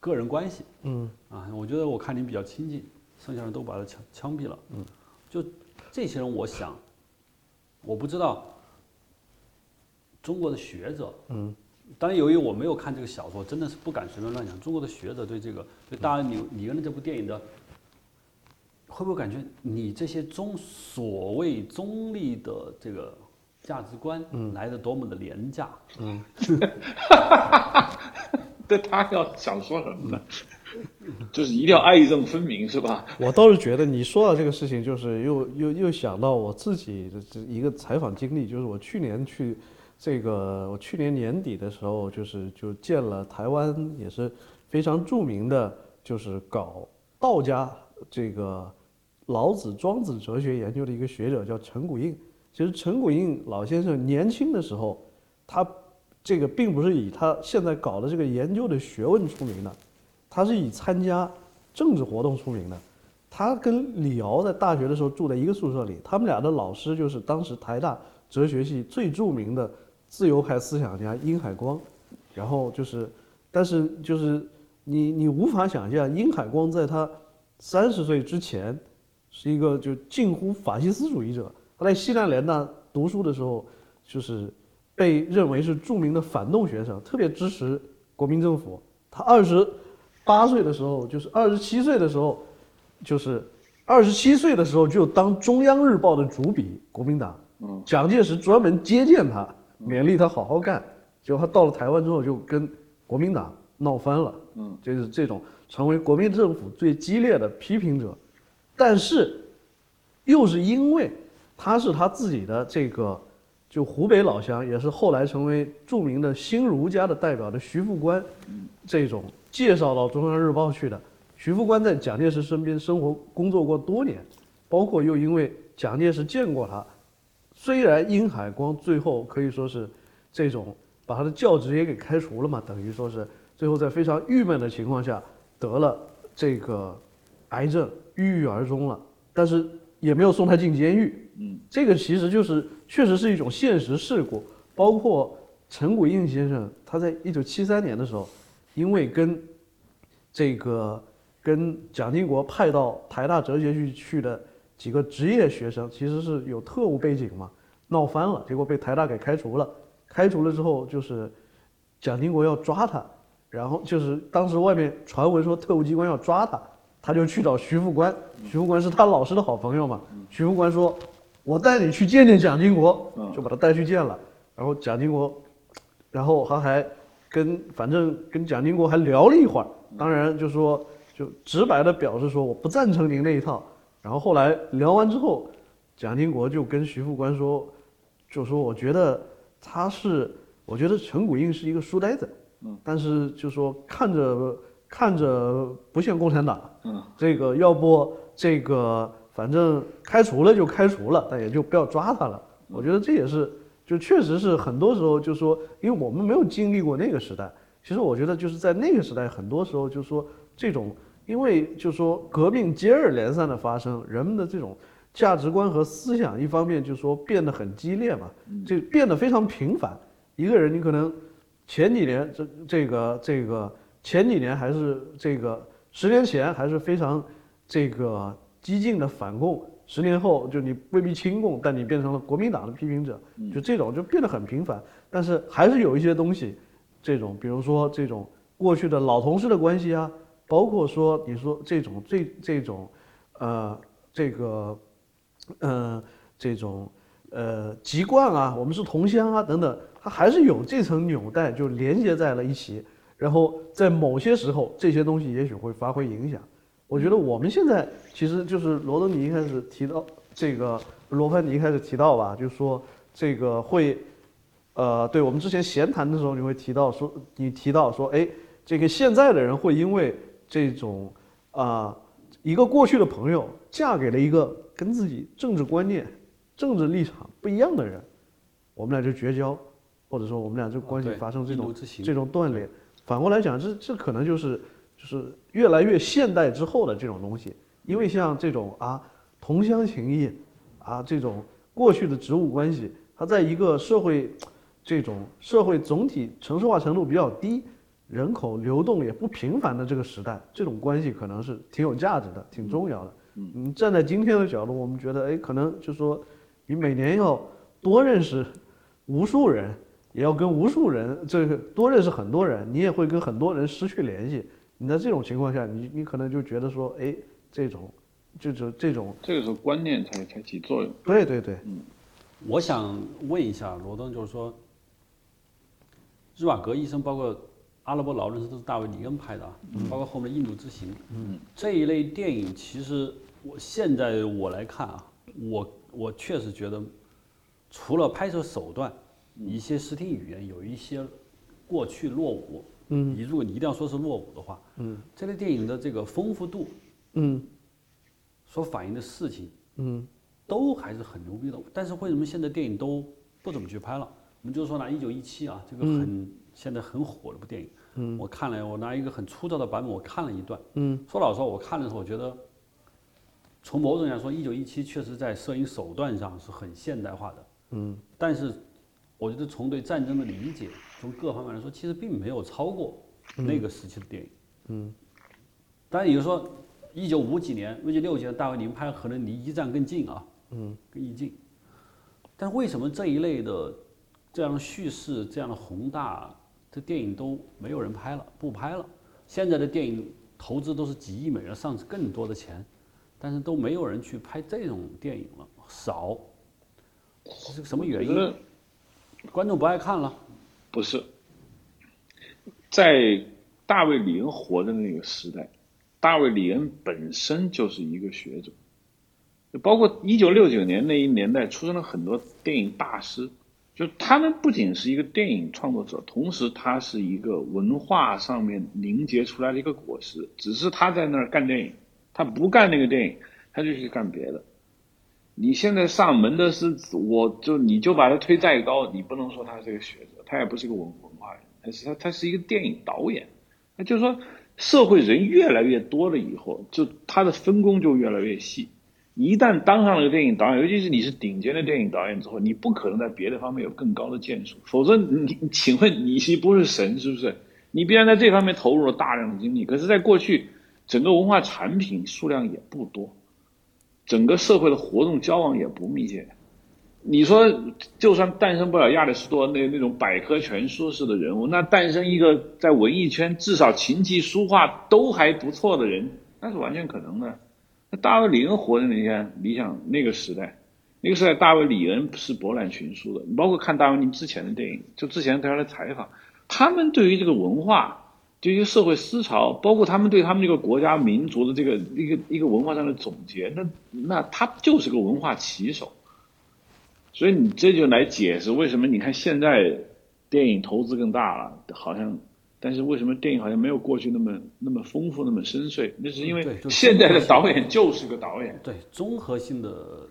个人关系。嗯啊，我觉得我看你比较亲近，剩下人都把他枪枪毙了。嗯，就这些人，我想，我不知道中国的学者，嗯，当然由于我没有看这个小说，真的是不敢随便乱讲。中国的学者对这个，对大安李李恩的这部电影的，会不会感觉你这些中所谓中立的这个价值观嗯来的多么的廉价？嗯 对他要想说什么呢？就是一定要爱憎分明，是吧？我倒是觉得你说到这个事情，就是又又又想到我自己的这一个采访经历，就是我去年去这个，我去年年底的时候，就是就见了台湾也是非常著名的，就是搞道家这个老子、庄子哲学研究的一个学者，叫陈谷应。其实陈谷应老先生年轻的时候，他这个并不是以他现在搞的这个研究的学问出名的，他是以参加政治活动出名的。他跟李敖在大学的时候住在一个宿舍里，他们俩的老师就是当时台大哲学系最著名的自由派思想家殷海光。然后就是，但是就是你你无法想象殷海光在他三十岁之前是一个就近乎法西斯主义者。他在西南联大读书的时候，就是被认为是著名的反动学生，特别支持国民政府。他二十八岁的时候，就是二十七岁的时候，就是二十七岁的时候就当中央日报的主笔，国民党。蒋介石专门接见他，勉励他好好干。结果他到了台湾之后，就跟国民党闹翻了。嗯，就是这种成为国民政府最激烈的批评者。但是，又是因为他是他自己的这个，就湖北老乡，也是后来成为著名的新儒家的代表的徐复观，这种介绍到中央日报去的。徐复观在蒋介石身边生活工作过多年，包括又因为蒋介石见过他。虽然殷海光最后可以说是这种把他的教职也给开除了嘛，等于说是最后在非常郁闷的情况下得了这个癌症，郁郁而终了。但是也没有送他进监狱。嗯，这个其实就是确实是一种现实事故。包括陈谷应先生，他在一九七三年的时候，因为跟这个跟蒋经国派到台大哲学系去的。几个职业学生其实是有特务背景嘛，闹翻了，结果被台大给开除了。开除了之后，就是蒋经国要抓他，然后就是当时外面传闻说特务机关要抓他，他就去找徐副官。徐副官是他老师的好朋友嘛。徐副官说：“我带你去见见蒋经国。”就把他带去见了。然后蒋经国，然后他还跟反正跟蒋经国还聊了一会儿，当然就说就直白的表示说我不赞成您那一套。然后后来聊完之后，蒋经国就跟徐副官说，就说我觉得他是，我觉得陈谷应是一个书呆子，嗯，但是就说看着看着不像共产党，嗯，这个要不这个反正开除了就开除了，但也就不要抓他了。我觉得这也是，就确实是很多时候就说，因为我们没有经历过那个时代，其实我觉得就是在那个时代，很多时候就说这种。因为就说革命接二连三的发生，人们的这种价值观和思想，一方面就说变得很激烈嘛，这变得非常频繁。一个人你可能前几年这这个这个前几年还是这个十年前还是非常这个激进的反共，十年后就你未必亲共，但你变成了国民党的批评者，就这种就变得很频繁。但是还是有一些东西，这种比如说这种过去的老同事的关系啊。包括说，你说这种这这种，呃，这个，呃，这种，呃，籍贯啊，我们是同乡啊，等等，它还是有这层纽带，就连接在了一起。然后在某些时候，这些东西也许会发挥影响。我觉得我们现在其实就是罗登尼一开始提到这个，罗凡尼一开始提到吧，就是说这个会，呃，对我们之前闲谈的时候，你会提到说，你提到说，哎，这个现在的人会因为。这种啊，一个过去的朋友嫁给了一个跟自己政治观念、政治立场不一样的人，我们俩就绝交，或者说我们俩这关系发生这种这种断裂。反过来讲，这这可能就是就是越来越现代之后的这种东西。因为像这种啊同乡情谊啊这种过去的职务关系，它在一个社会这种社会总体城市化程度比较低。人口流动也不频繁的这个时代，这种关系可能是挺有价值的，挺重要的。嗯，站在今天的角度，我们觉得，哎，可能就说，你每年要多认识无数人，也要跟无数人这个多认识很多人，你也会跟很多人失去联系。你在这种情况下，你你可能就觉得说，哎，这种，就是这种，这个时候观念才才起作用。对对对，嗯，我想问一下罗登，就是说，日瓦格医生包括。阿拉伯劳伦斯都是大卫·里恩拍的啊，包括后面《印度之行》嗯这一类电影，其实我现在我来看啊，我我确实觉得，除了拍摄手段，一些视听语言有一些过去落伍。嗯，你如果你一定要说是落伍的话，嗯，这类电影的这个丰富度，嗯，所反映的事情，嗯，都还是很牛逼的。但是为什么现在电影都不怎么去拍了？我们就说拿《一九一七》啊，这个很。现在很火的部电影，嗯，我看了，我拿一个很粗糙的版本，我看了一段，嗯，说老实话，我看的时候，我觉得，从某种来说，一九一七确实在摄影手段上是很现代化的，嗯，但是，我觉得从对战争的理解，从各方面来说，其实并没有超过那个时期的电影，嗯，当然，也就是说，一九五几年、一九六几年，大卫林拍可能离一战更近啊，嗯，更易近。但为什么这一类的这样的叙事、这样的宏大的电影都没有人拍了，不拍了？现在的电影投资都是几亿美元，甚至更多的钱，但是都没有人去拍这种电影了，少。这是个什么原因？观众不爱看了？不是，在大卫·李恩活的那个时代，大卫·李恩本身就是一个学者。包括一九六九年那一年代出生了很多电影大师，就他们不仅是一个电影创作者，同时他是一个文化上面凝结出来的一个果实。只是他在那儿干电影，他不干那个电影，他就去干别的。你现在上门的是，我就你就把他推再高，你不能说他是个学者，他也不是个文文化人，他是他他是一个电影导演。那就是说，社会人越来越多了以后，就他的分工就越来越细。一旦当上了个电影导演，尤其是你是顶尖的电影导演之后，你不可能在别的方面有更高的建树，否则你请问你是不是神是不是？你必然在这方面投入了大量的精力，可是，在过去整个文化产品数量也不多，整个社会的活动交往也不密切。你说，就算诞生不了亚里士多那那种百科全书式的人物，那诞生一个在文艺圈至少琴棋书画都还不错的人，那是完全可能的。那大卫·李恩活的那天，你想那个时代，那个时代大卫·李恩是博览群书的。包括看大卫林之前的电影，就之前对他的采访，他们对于这个文化、对于社会思潮，包括他们对他们这个国家民族的这个一个一个文化上的总结，那那他就是个文化旗手。所以你这就来解释为什么你看现在电影投资更大了，好像。但是为什么电影好像没有过去那么那么丰富、那么深邃？那是因为现在的导演就是个导演。对，综合性的，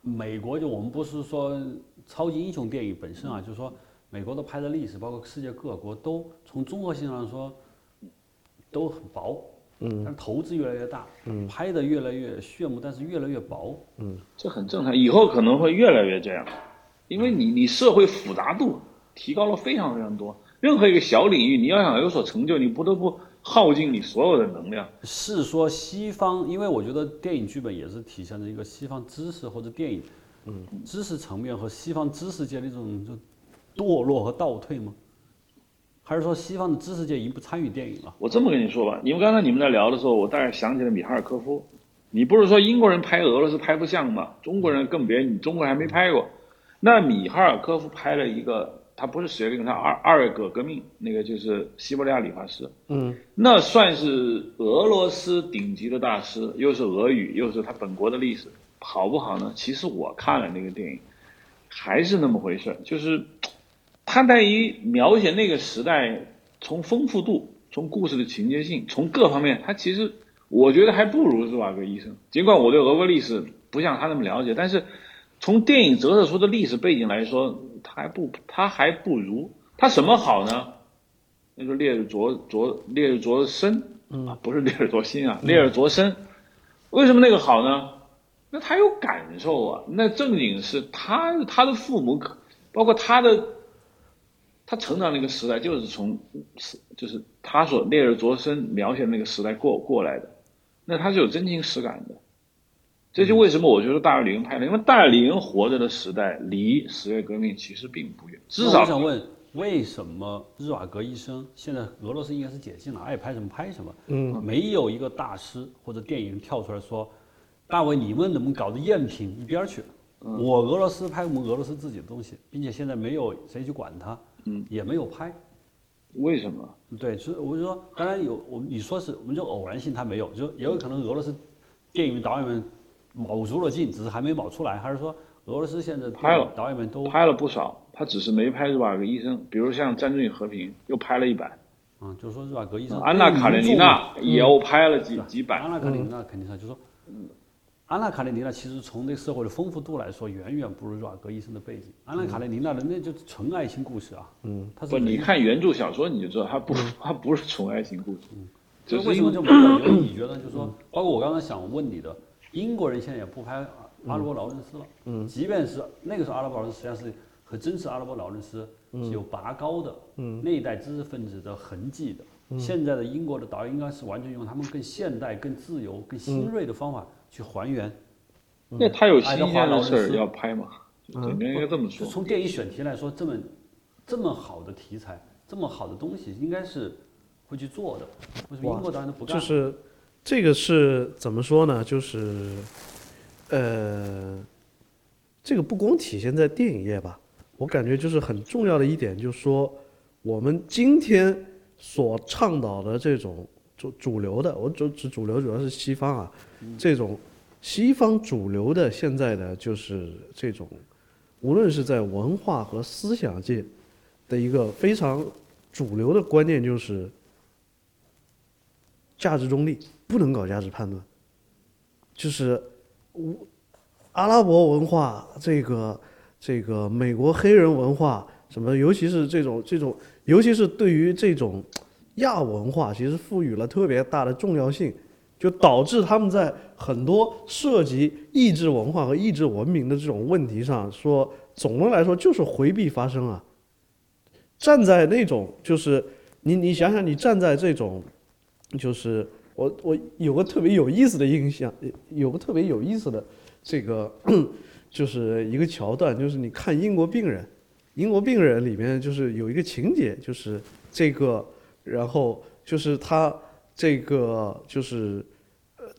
美国就我们不是说超级英雄电影本身啊，就是说美国的拍的历史，包括世界各国都从综合性上说都很薄，嗯，但投资越来越大，嗯，拍的越来越炫目，但是越来越薄，嗯，这很正常，以后可能会越来越这样，因为你你社会复杂度提高了非常非常多。任何一个小领域，你要想有所成就，你不得不耗尽你所有的能量。是说西方，因为我觉得电影剧本也是体现着一个西方知识或者电影，嗯，知识层面和西方知识界的一种就堕落和倒退吗？还是说西方的知识界已经不参与电影了？我这么跟你说吧，你们刚才你们在聊的时候，我大概想起了米哈尔科夫。你不是说英国人拍俄罗斯拍不像吗？中国人更别，你中国人还没拍过。那米哈尔科夫拍了一个。他不是十月革命，他二二个革命，那个就是西伯利亚理发师，嗯，那算是俄罗斯顶级的大师，又是俄语，又是他本国的历史，好不好呢？其实我看了那个电影，还是那么回事就是，他在于描写那个时代，从丰富度，从故事的情节性，从各方面，他其实我觉得还不如日瓦戈医生。尽管我对俄国历史不像他那么了解，但是从电影折射出的历史背景来说。他还不，他还不如他什么好呢？那个烈日灼灼，烈日灼身啊，不是烈日灼心啊，烈日灼身。为什么那个好呢？那他有感受啊。那正经是他他的父母，包括他的，他成长那个时代就是从，就是他所烈日灼身描写的那个时代过过来的，那他是有真情实感的。这就为什么我觉得大卫李恩拍的，因为大卫李恩活着的时代离十月革命其实并不远。至少我想问，为什么日瓦格医生现在俄罗斯应该是解禁了，爱拍什么拍什么？嗯，没有一个大师或者电影跳出来说，大卫你们能不能搞的赝品一边去？我俄罗斯拍我们俄罗斯自己的东西，并且现在没有谁去管他，嗯，也没有拍。为什么？对，所以我就说，当然有我你说是我们就偶然性他没有，就也有可能俄罗斯电影导演们。卯足了劲，只是还没卯出来，还是说俄罗斯现在拍了，导演们都拍了不少，他只是没拍日瓦格医生，比如像《战争与和平》又拍了一版，嗯，就是说日瓦格医生，安娜卡列尼娜又拍了几几版，安娜卡列尼娜肯定是，就是说，安娜卡列尼娜其实从这个社会的丰富度来说，远远不如日瓦格医生的背景。安娜卡列尼娜的那就是纯爱情故事啊，嗯，他是不，你看原著小说你就知道，他不，他不是纯爱情故事，嗯，所以为什么就没有？你觉得就是说，包括我刚刚想问你的，英国人现在也不拍。阿拉伯劳伦斯了，嗯，即便是那个时候，阿拉伯劳伦斯实际上是和真实阿拉伯劳伦斯是有拔高的，嗯，那一代知识分子的痕迹的，现在的英国的导演应该是完全用他们更现代、更自由、更新锐的方法去还原。那他有新鲜的事儿要拍嘛？对，应该这么说。就从电影选题来说，这么这么好的题材，这么好的东西，应该是会去做的。为什么英国导演都不干？就是这个是怎么说呢？就是呃，这个不光体现在电影业吧，我感觉就是很重要的一点，就是说我们今天所倡导的这种主主流的，我主主主流主要是西方啊，这种西方主流的现在的就是这种，无论是在文化和思想界的一个非常主流的观念，就是价值中立，不能搞价值判断。就是无阿拉伯文化，这个这个美国黑人文化，什么，尤其是这种这种，尤其是对于这种 亚文化，其实赋予了特别大的重要性，就导致他们在很多涉及意志文化和意志文明的这种问题上，说总的来说就是回避发生啊。站在那种就是你你想想，你站在这种就是我我有个特别有意思的印象，有个特别有意思的这个 就是一个桥段，就是你看《英国病人》，《英国病人》里面就是有一个情节，就是这个，然后就是他这个就是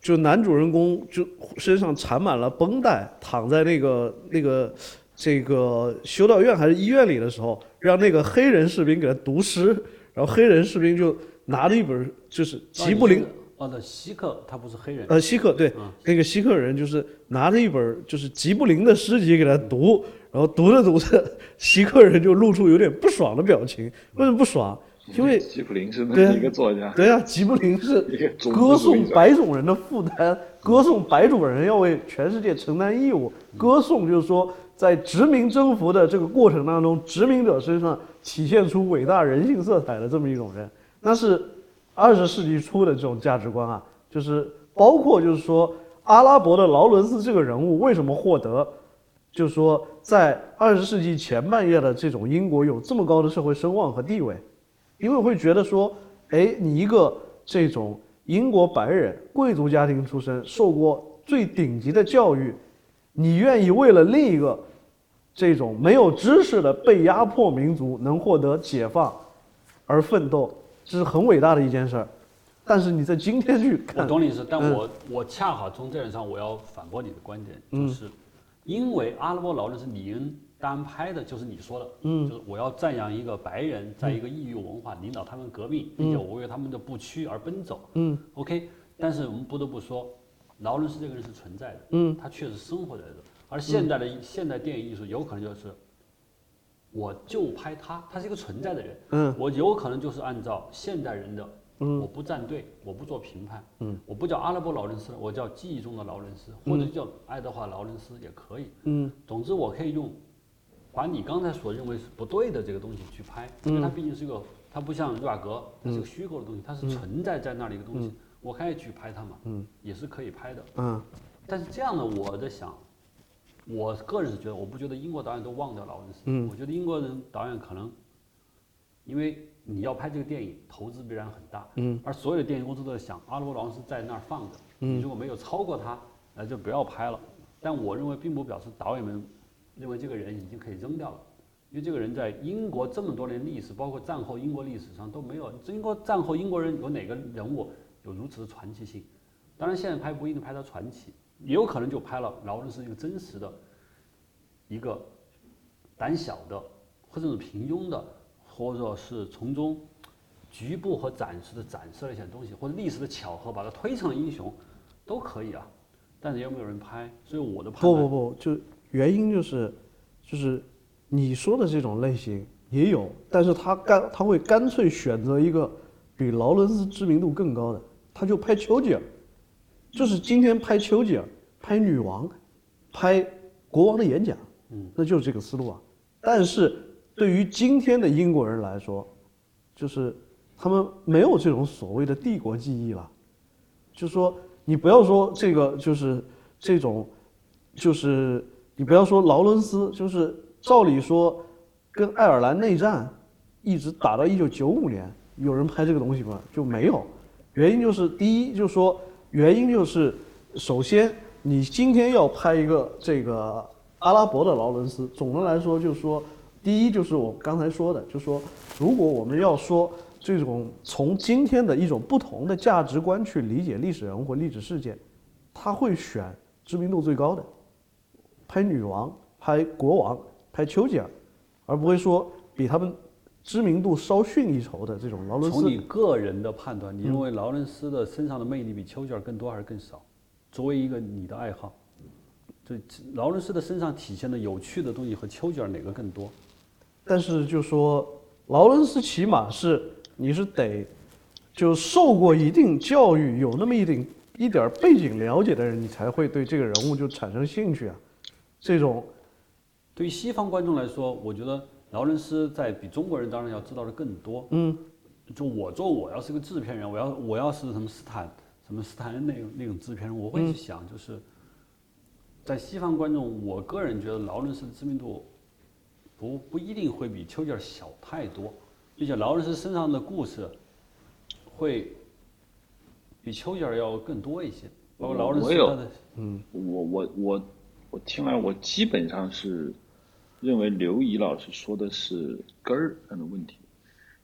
就男主人公就身上缠满了绷带，躺在那个那个这个修道院还是医院里的时候，让那个黑人士兵给他读诗，然后黑人士兵就拿着一本就是吉布林。哦，那锡克他不是黑人，呃，锡克对，那个锡克人就是拿着一本就是吉布林的诗集给他读，然后读着读着，锡克人就露出有点不爽的表情。为什么不爽？因为 吉普林是那一个作家，对啊，吉卜林是 歌颂白种人的负担，歌颂白种人要为全世界承担义务，歌颂就是说在殖民征服的这个过程当中，殖民者身上体现出伟大人性色彩的这么一种人，那是二十世纪初的这种价值观啊，就是包括就是说阿拉伯的劳伦斯这个人物为什么获得，就是说在二十世纪前半叶的这种英国有这么高的社会声望和地位，因为会觉得说，哎，你一个这种英国白人贵族家庭出身，受过最顶级的教育，你愿意为了另一个这种没有知识的被压迫民族能获得解放而奋斗，这是很伟大的一件事儿。但是你在今天去我，懂你意思，但嗯。我我恰好从这点上我要反驳你的观点，就是因为阿拉伯劳伦斯李恩单拍的就是你说的，嗯，就是我要赞扬一个白人在一个异域文化领导他们革命，并且我为他们的不屈而奔走，嗯，OK，但是我们不得不说，劳伦斯这个人是存在的，嗯，他确实生活在这，而现代的、现代电影艺术有可能就是。我就拍他，他是一个存在的人，嗯，我有可能就是按照现代人的，嗯，我不站队，我不做评判，嗯，我不叫阿拉伯劳伦斯，我叫记忆中的劳伦斯，或者叫爱德华劳伦斯也可以，嗯，总之我可以用把你刚才所认为是不对的这个东西去拍，因为它毕竟是一个，它不像热瓦格，它是个虚构的东西，它是存在在那里一个东西，我可以去拍它嘛，嗯，也是可以拍的，嗯。但是这样呢，我在想，我个人是觉得，我不觉得英国导演都忘掉劳伦斯，嗯我觉得英国人导演可能，因为你要拍这个电影，投资必然很大，嗯，而所有的电影公司都在想，阿拉伯劳伦斯在那儿放着，嗯你如果没有超过他，那就不要拍了。但我认为并不表示导演们认为这个人已经可以扔掉了，因为这个人在英国这么多年历史，包括战后英国历史上都没有，英国战后英国人有哪个人物有如此的传奇性？当然，现在拍不一定拍到传奇，也有可能就拍了劳伦斯一个真实的、一个胆小的，或者是平庸的，或者是从中局部和展示的展示了一些东西，或者历史的巧合把它推成了英雄，都可以啊。但是有没有人拍？所以我的判断不不不，就原因就是，就是你说的这种类型也有，但是他干他会干脆选择一个比劳伦斯知名度更高的，他就拍丘吉尔，就是今天拍丘吉尔，拍女王，拍国王的演讲，嗯，那就是这个思路啊。但是对于今天的英国人来说，就是他们没有这种所谓的帝国记忆了，就说你不要说这个就是这种，就是你不要说劳伦斯，就是照理说跟爱尔兰内战一直打到一九九五年，有人拍这个东西吗？就没有。原因就是第一，就是说原因就是首先你今天要拍一个这个阿拉伯的劳伦斯，总的来说就是说，第一就是我刚才说的，就是说如果我们要说这种从今天的一种不同的价值观去理解历史人物或历史事件，他会选知名度最高的，拍女王、拍国王、拍丘吉尔，而不会说比他们知名度稍逊一筹的这种劳伦斯。从你个人的判断，你认为劳伦斯的身上的魅力比丘吉尔更多还是更少？作为一个你的爱好，这劳伦斯的身上体现的有趣的东西和丘吉尔哪个更多？但是就说劳伦斯起码是你是得就受过一定教育，有那么一点一点背景了解的人，你才会对这个人物就产生兴趣啊。这种对于西方观众来说，我觉得劳伦斯在比中国人当然要知道的更多。嗯，就我做，我要是个制片人，我要我要是什么斯坦什么斯坦恩那种那种制片人，我会去想，就是在西方观众，我个人觉得劳伦斯的知名度不不一定会比丘吉尔小太多，并且劳伦斯身上的故事会比丘吉尔要更多一些，包括劳伦斯我有他的我我我我听来，我基本上是认为刘怡老师说的是根儿上的问题，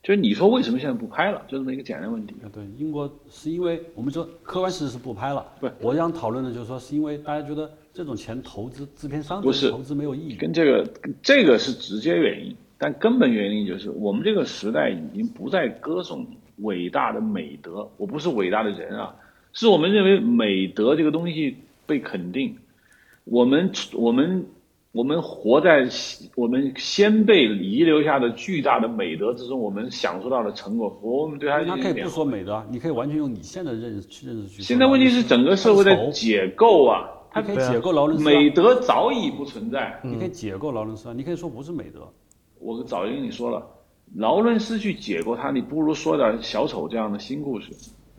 就是你说为什么现在不拍了，就这么一个简单问题。啊，对，英国是因为我们说客观事实是不拍了。对我想讨论的就是说，是因为大家觉得这种钱投资制片商不是投资没有意义。跟这个这个是直接原因，但根本原因就是我们这个时代已经不再歌颂伟大的美德，我不是伟大的人啊，是我们认为美德这个东西被肯定，我们我们我们活在我们先辈遗留下的巨大的美德之中，我们享受到的成果，我们对它他可以不说美德啊，你可以完全用你现在的认识去认识去。现在问题是整个社会在解构啊，它丑，你可以解构劳伦斯啊，美德早已不存在。你可以解构劳伦斯啊，你可以说不是美德。我早就跟你说了，劳伦斯去解构他，你不如说点小丑这样的新故事。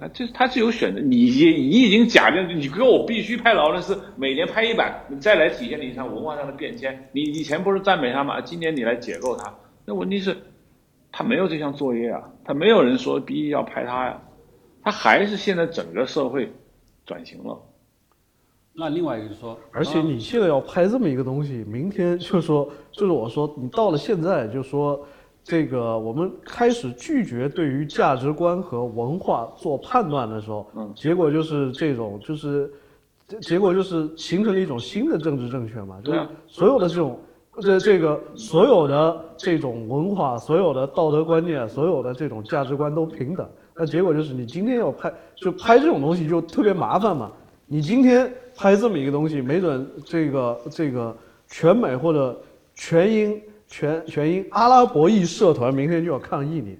啊，这他是有选择，你你你已经假定你给我必须拍劳伦斯，每年拍一版，你再来体现你一场文化上的变迁。你以前不是赞美他吗？今年你来解构他，那问题是，他没有这项作业啊，他没有人说逼要拍他呀，他还是现在整个社会转型了。那另外一个就是说，而且你现在要拍这么一个东西，明天就说，就是我说你到了现在就说，这个我们开始拒绝对于价值观和文化做判断的时候，嗯结果就是这种，就是结结果就是形成了一种新的政治正确嘛，就是所有的这种。这这个所有的这种文化，所有的道德观念，所有的这种价值观都平等，那结果就是你今天要拍，就拍这种东西就特别麻烦嘛。你今天拍这么一个东西，没准这个这个全美或者全英全全英阿拉伯裔社团明天就要抗议你。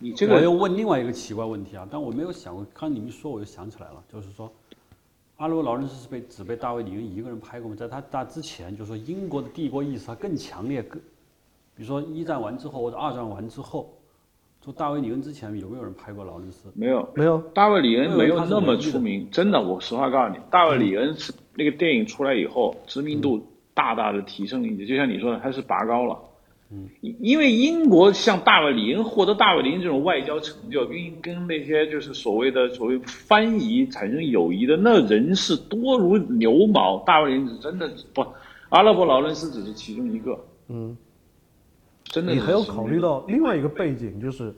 你这个我又问另外一个奇怪问题啊，但我没有想过，刚刚你们说我就想起来了，就是说，阿拉伯劳伦斯是被只被大卫李恩一个人拍过吗？在他他之前，就是说英国的帝国意识它更强烈，更比如说一战完之后或者二战完之后，就大卫李恩之前有没有人拍过劳伦斯？没有没有，大卫李恩没有那么出名，真的，我实话告诉你，大卫李恩是那个电影出来以后，知名度大大的提升了一级，就像你说的，他是拔高了。嗯，因为英国像大卫林获得大卫林这种外交成就，跟跟那些就是所谓的所谓翻译产生友谊的那人是多如牛毛，大卫林是真的不，阿拉伯劳伦斯只是其中一个。嗯，真的你还要考虑到另外一个背景，就是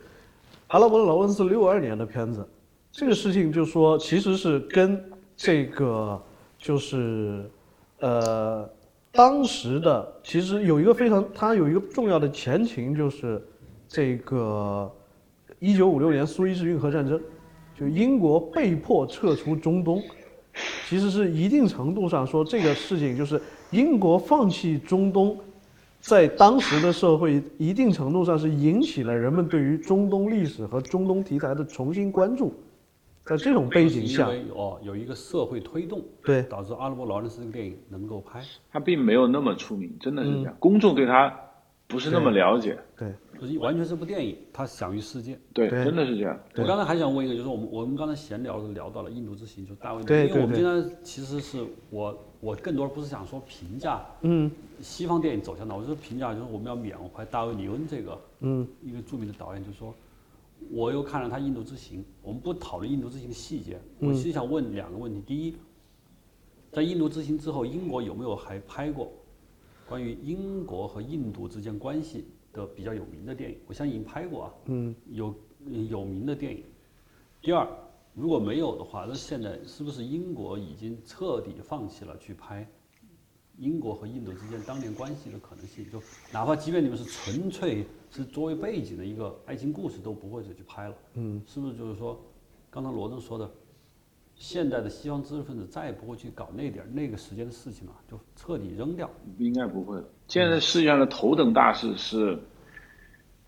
阿拉伯劳伦斯六二年的片子，这个事情就说其实是跟这个就是呃当时的其实有一个非常它有一个重要的前情，就是这个一九五六年苏伊士运河战争，就英国被迫撤出中东，其实是一定程度上说这个事情就是英国放弃中东。在当时的社会，一定程度上是引起了人们对于中东历史和中东题材的重新关注。在这种背景下因，为哦有一个社会推动，对导致阿拉伯劳伦斯这个电影能够拍，他并没有那么出名，真的是这样，公众对他不是那么了解。对，就是完全是部电影，它享誉世界。对，对真的是这样。我刚才还想问一个，就是我们我们刚才闲聊的聊到了印度之行，就是大卫，对因为我们对今天其实是我我更多不是想说评价嗯西方电影走向哪，我是评价就是我们要缅怀大卫李恩这个嗯一个著名的导演，就是说我又看了他《印度之行》，我们不讨论《印度之行》的细节，我其实想问两个问题：第一，在《印度之行》之后，英国有没有还拍过关于英国和印度之间关系的比较有名的电影？我相信已经拍过啊，嗯，有有名的电影。第二，如果没有的话，那现在是不是英国已经彻底放弃了去拍英国和印度之间当年关系的可能性？就哪怕即便你们是纯粹是作为背景的一个爱情故事，都不会再去拍了。嗯，是不是就是说，刚才罗登说的，现在的西方知识分子再也不会去搞那点儿那个时间的事情了，就彻底扔掉？应该不会了。现在世界上的头等大事是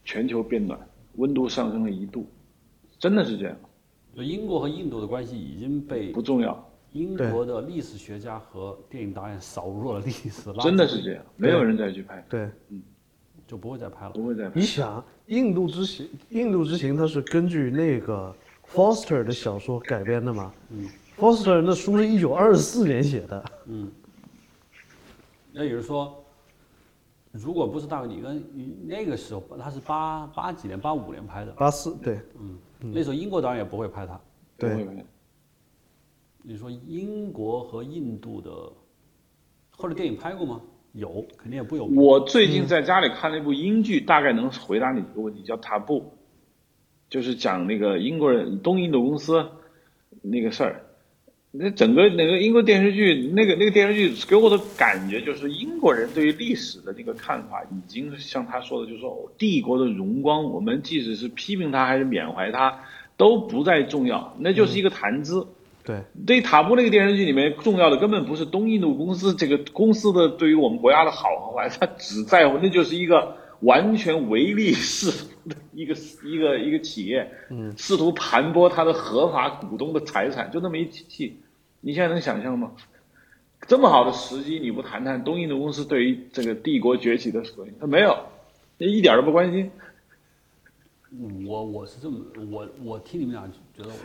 全球变暖，温度上升了一度，真的是这样。就英国和印度的关系已经被不重要。英国的历史学家和电影导演扫入了历史。真的是这样，没有人再去拍。对，嗯，就不会再拍了。不会再拍。你想，《印度之行》《印度之行》它是根据那个 Foster 的小说改编的嘛？嗯。Foster 的书是一九二四年写的。嗯。那也就是说，如果不是大卫里根，那个时候他是八八几年，八五年拍的。八四，对。嗯。那时候英国导演也不会拍他，对。你说英国和印度的或者电影拍过吗？有，肯定也不有。我最近在家里看了一部英剧，大概能回答你一个问题，叫《塔布》，就是讲那个英国人东印度公司那个事儿。那整个那个英国电视剧，那个那个电视剧给我的感觉就是英国人对于历史的那个看法，已经像他说的，就是说帝国的荣光，我们即使是批评他还是缅怀他，都不再重要，那就是一个谈资。对，对塔布那个电视剧里面重要的根本不是东印度公司这个公司的对于我们国家的好和坏，他只在乎那就是一个完全唯利是图的一个一个一个企业，嗯，试图盘剥他的合法股东的财产，就那么一气。你现在能想象吗？这么好的时机，你不谈谈东印度公司对于这个帝国崛起的所应？他没有，一点都不关心。我我是这么，我我听你们俩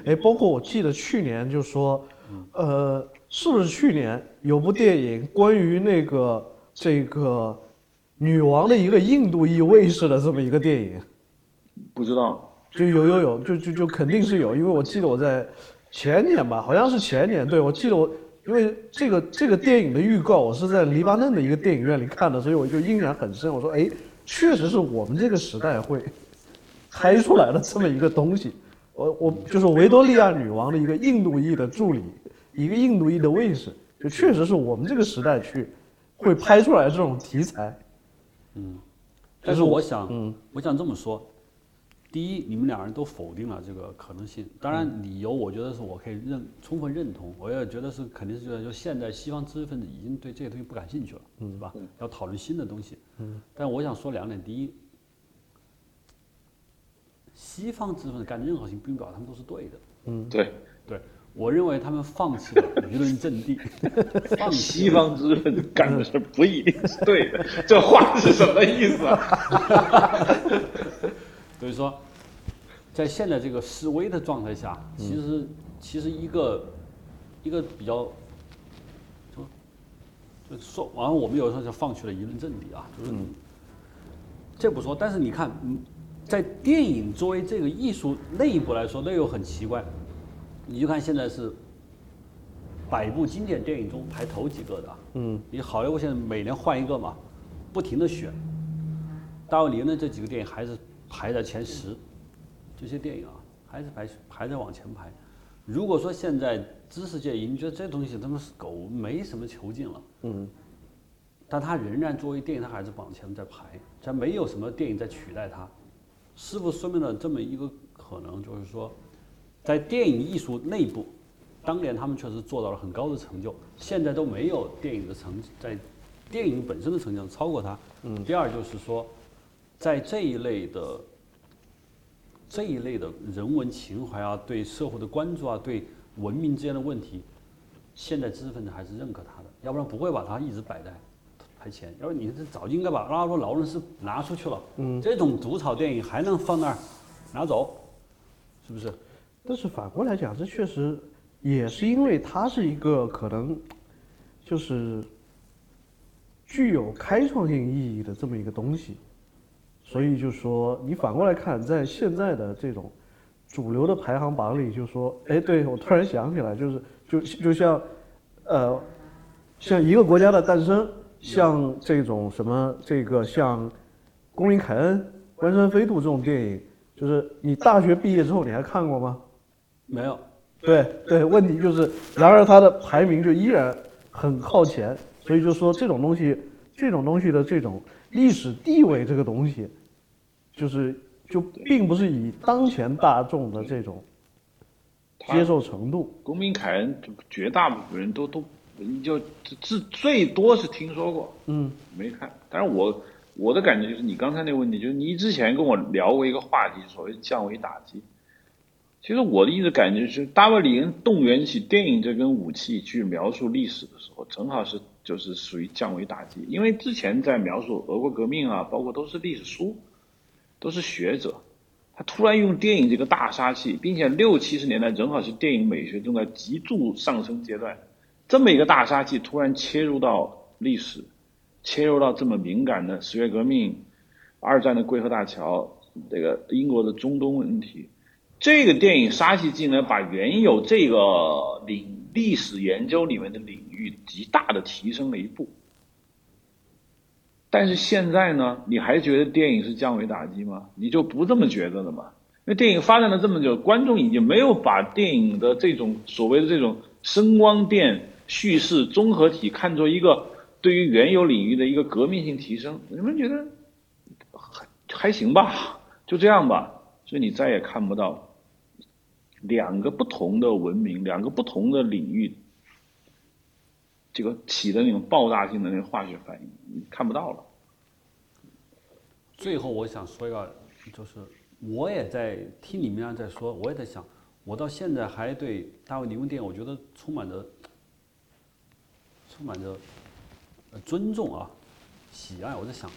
哎，包括我记得去年就说，呃，是不是去年有部电影关于那个这个女王的一个印度裔卫士的这么一个电影？不知道，就有有有，就就就肯定是有，因为我记得我在。前年吧，好像是前年。对，我记得我，因为这个这个电影的预告，我是在黎巴嫩的一个电影院里看的，所以我就印象很深。我说，哎，确实是我们这个时代会 拍出来的这么一个东西。我我就是维多利亚女王的一个印度裔的助理，一个印度裔的卫士，就确实是我们这个时代去会拍出来这种题材。嗯，但是我想，嗯，我想这么说。第一，你们两人都否定了这个可能性。当然，理由我觉得是我可以认充分认同。我也觉得是肯定是觉得，就现在西方知识分子已经对这些东西不感兴趣了，嗯是吧？要讨论新的东西。嗯但我想说两点：第一，西方知识分子干任何事情，并不表示他们都是对的。嗯，对，对我认为他们放弃了舆论阵地。放西方知识分干的事不一定是对的，这话是什么意思啊？所以说，在现在这个示威的状态下，其实其实一个一个比较，就就说，完了我们有时候就放弃了舆论阵地啊，就是这不说，但是你看，在电影作为这个艺术内部来说，那又很奇怪，你就看现在是百部经典电影中排头几个的，嗯，你好莱坞现在每年换一个嘛，不停的选，大卫·林的这几个电影还是。排在前十，这些电影啊，还是排排在往前排。如果说现在知识界已经觉得这东西他妈是狗，没什么球进了，嗯，但它仍然作为电影，它还是往前在排，它没有什么电影在取代它，是不是说明了这么一个可能？就是说，在电影艺术内部，当年他们确实做到了很高的成就，现在都没有电影的成在电影本身的成就超过他。嗯，第二就是说。在这一类的这一类的人文情怀啊，对社会的关注啊，对文明之间的问题，现在知识分子还是认可他的，要不然不会把他一直摆在排前。要不你这早就应该把拉罗劳伦斯拿出去了。嗯，这种毒草电影还能放那儿拿走，是不是？但是反过来讲，这确实也是因为它是一个可能就是具有开创性意义的这么一个东西。所以就说，你反过来看，在现在的这种主流的排行榜里，就说，哎，对我突然想起来，就是就就像，呃，像一个国家的诞生，像这种什么这个像《公民凯恩》《关山飞渡》这种电影，就是你大学毕业之后你还看过吗？没有。对对，问题就是，然而它的排名就依然很靠前，所以就说这种东西，这种东西的这种历史地位，这个东西，就是就并不是以当前大众的这种接受程度。公民凯恩，绝大部分人都都就最最多是听说过，嗯，没看。但是我我的感觉就是，你刚才那个问题，就是你之前跟我聊过一个话题，所谓降维打击。其实我的一直感觉是，大卫里恩动员起电影这根武器去描述历史的时候，正好是就是属于降维打击。因为之前在描述俄国革命啊，包括都是历史书，都是学者，他突然用电影这个大杀器，并且六七十年代正好是电影美学正在急速上升阶段，这么一个大杀器突然切入到历史，切入到这么敏感的十月革命、二战的桂河大桥、这个英国的中东问题。这个电影杀气竟然把原有这个领历史研究里面的领域极大的提升了一步，但是现在呢，你还觉得电影是降维打击吗？你就不这么觉得了吗？因为电影发展了这么久，观众已经没有把电影的这种所谓的这种声光电叙事综合体看作一个对于原有领域的一个革命性提升，你们觉得还还行吧？就这样吧，所以你再也看不到。两个不同的文明，两个不同的领域，这个起的那种爆炸性的那个化学反应，你看不到了。最后我想说一个，就是我也在听你们俩在说，我也在想，我到现在还对大卫·李文电影，我觉得充满着充满着尊重啊，喜爱。我在想，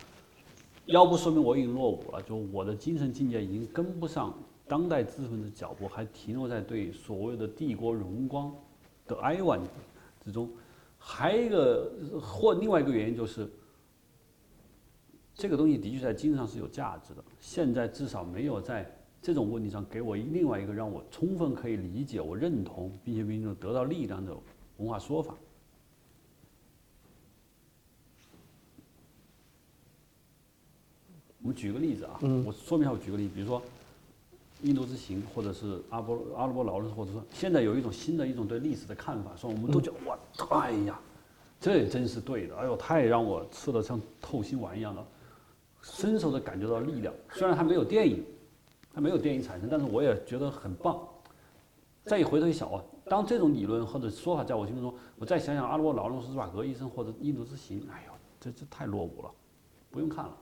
要不说明我已经落伍了，就我的精神境界已经跟不上。当代知识分子脚步还停留在对所谓的帝国荣光的哀婉之中，还有一个或另外一个原因就是，这个东西的确在精神上是有价值的。现在至少没有在这种问题上给我另外一个让我充分可以理解、我认同并且并且得到力量的文化说法。我们举个例子啊，我说明一下，我举个例子，比如说。印度之行，或者是阿波阿拉伯劳伦斯，或者说现在有一种新的一种对历史的看法，说我们都觉得哇，哎呀，这也真是对的，哎呦，太让我吃的像透心丸一样的，深受的感觉到力量。虽然还没有电影，还没有电影产生，但是我也觉得很棒。再一回头一想啊，当这种理论或者说法在我心目中，我再想想阿拉伯劳伦斯、斯瓦格医生或者印度之行，哎呦，这这太落伍了，不用看了。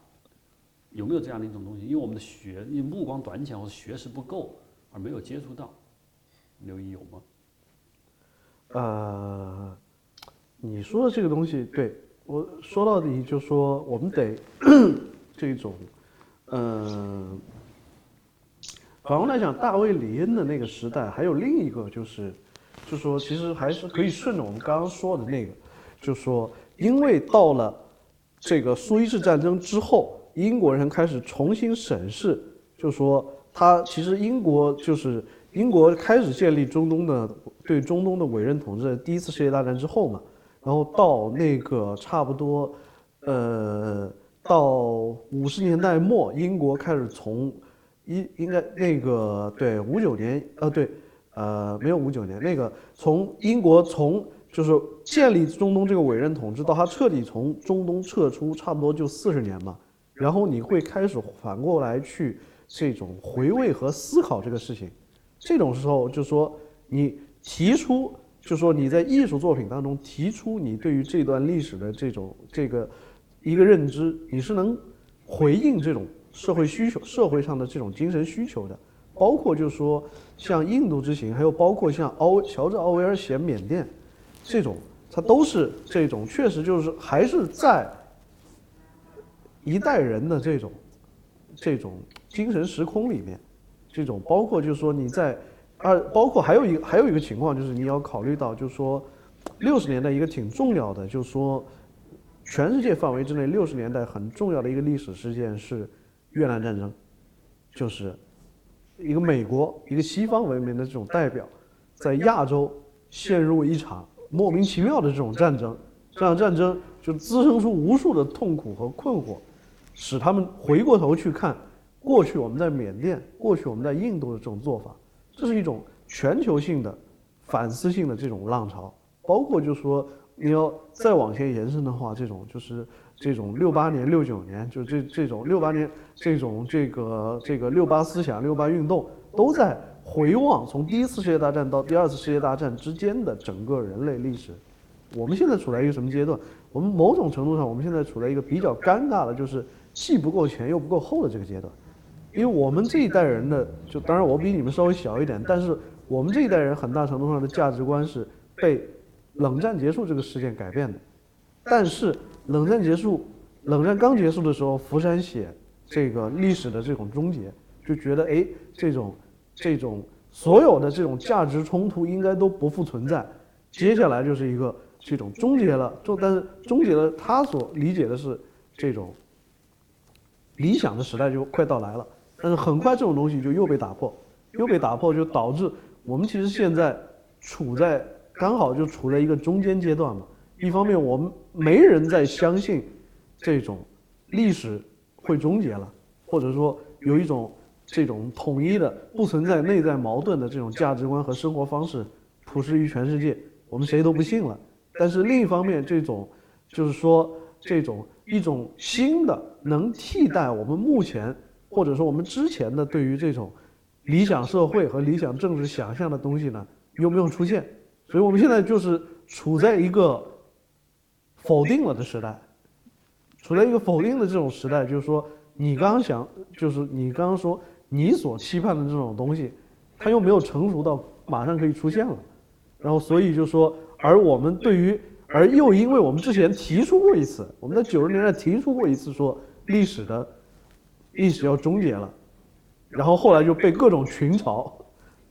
有没有这样的一种东西？因为我们的学，因为目光短浅或者学识不够而没有接触到，刘毅有吗？呃，你说的这个东西，对我说到底就说我们得 这种，嗯，反过来讲，大卫李恩的那个时代，还有另一个就是，就说其实还是可以顺着我们刚刚说的那个，就说因为到了这个苏伊士战争之后。英国人开始重新审视，就说他其实英国就是英国开始建立中东的对中东的委任统治，第一次世界大战之后嘛，然后到那个差不多，呃，到五十年代末，英国开始从一应该那个对五九年呃对呃没有五九年那个从英国从就是建立中东这个委任统治到他彻底从中东撤出，差不多就四十年嘛。然后你会开始反过来去这种回味和思考这个事情，这种时候就说你提出，就说你在艺术作品当中提出你对于这段历史的这种这个一个认知，你是能回应这种社会需求、社会上的这种精神需求的，包括就是说像印度之行，还有包括像奥乔治奥威尔写缅甸这种，它都是这种确实就是还是在。一代人的这种，这种精神时空里面，这种包括就是说你在，啊，包括还有一个还有一个情况就是你要考虑到就是说，六十年代一个挺重要的就是说，全世界范围之内六十年代很重要的一个历史事件是越南战争，就是一个美国一个西方文明的这种代表，在亚洲陷入一场莫名其妙的这种战争，这场战争就滋生出无数的痛苦和困惑，使他们回过头去看过去我们在缅甸、过去我们在印度的这种做法，这是一种全球性的反思性的这种浪潮，包括就是说你要再往前延伸的话，这种就是这种六八年、六九年，就这这种六八年这种这个这个六八思想、六八运动，都在回望从第一次世界大战到第二次世界大战之间的整个人类历史。我们现在处在一个什么阶段？我们某种程度上，我们现在处在一个比较尴尬的，就是既不够前又不够后的这个阶段。因为我们这一代人的，就当然我比你们稍微小一点，但是我们这一代人很大程度上的价值观是被冷战结束这个事件改变的。但是冷战结束，冷战刚结束的时候，福山写这个历史的这种终结，就觉得哎，这种这种所有的这种价值冲突应该都不复存在。接下来就是一个这种终结了，就但是终结了，他所理解的是这种理想的时代就快到来了。但是很快这种东西就又被打破，又被打破，就导致我们其实现在处在刚好就处在一个中间阶段嘛。一方面我们没人再相信这种历史会终结了，或者说有一种这种统一的、不存在内在矛盾的这种价值观和生活方式普世于全世界，我们谁都不信了。但是另一方面，这种就是说这种一种新的能替代我们目前。或者说我们之前的对于这种理想社会和理想政治想象的东西呢，有没有出现？所以我们现在就是处在一个否定了的时代，处在一个否定的这种时代，就是说你刚刚想，就是你刚刚说你所期盼的这种东西，它又没有成熟到马上可以出现了，然后所以就说，而我们对于，而又因为我们之前提出过一次，我们在九十年代提出过一次说历史的。历史要终结了，然后后来就被各种群嘲，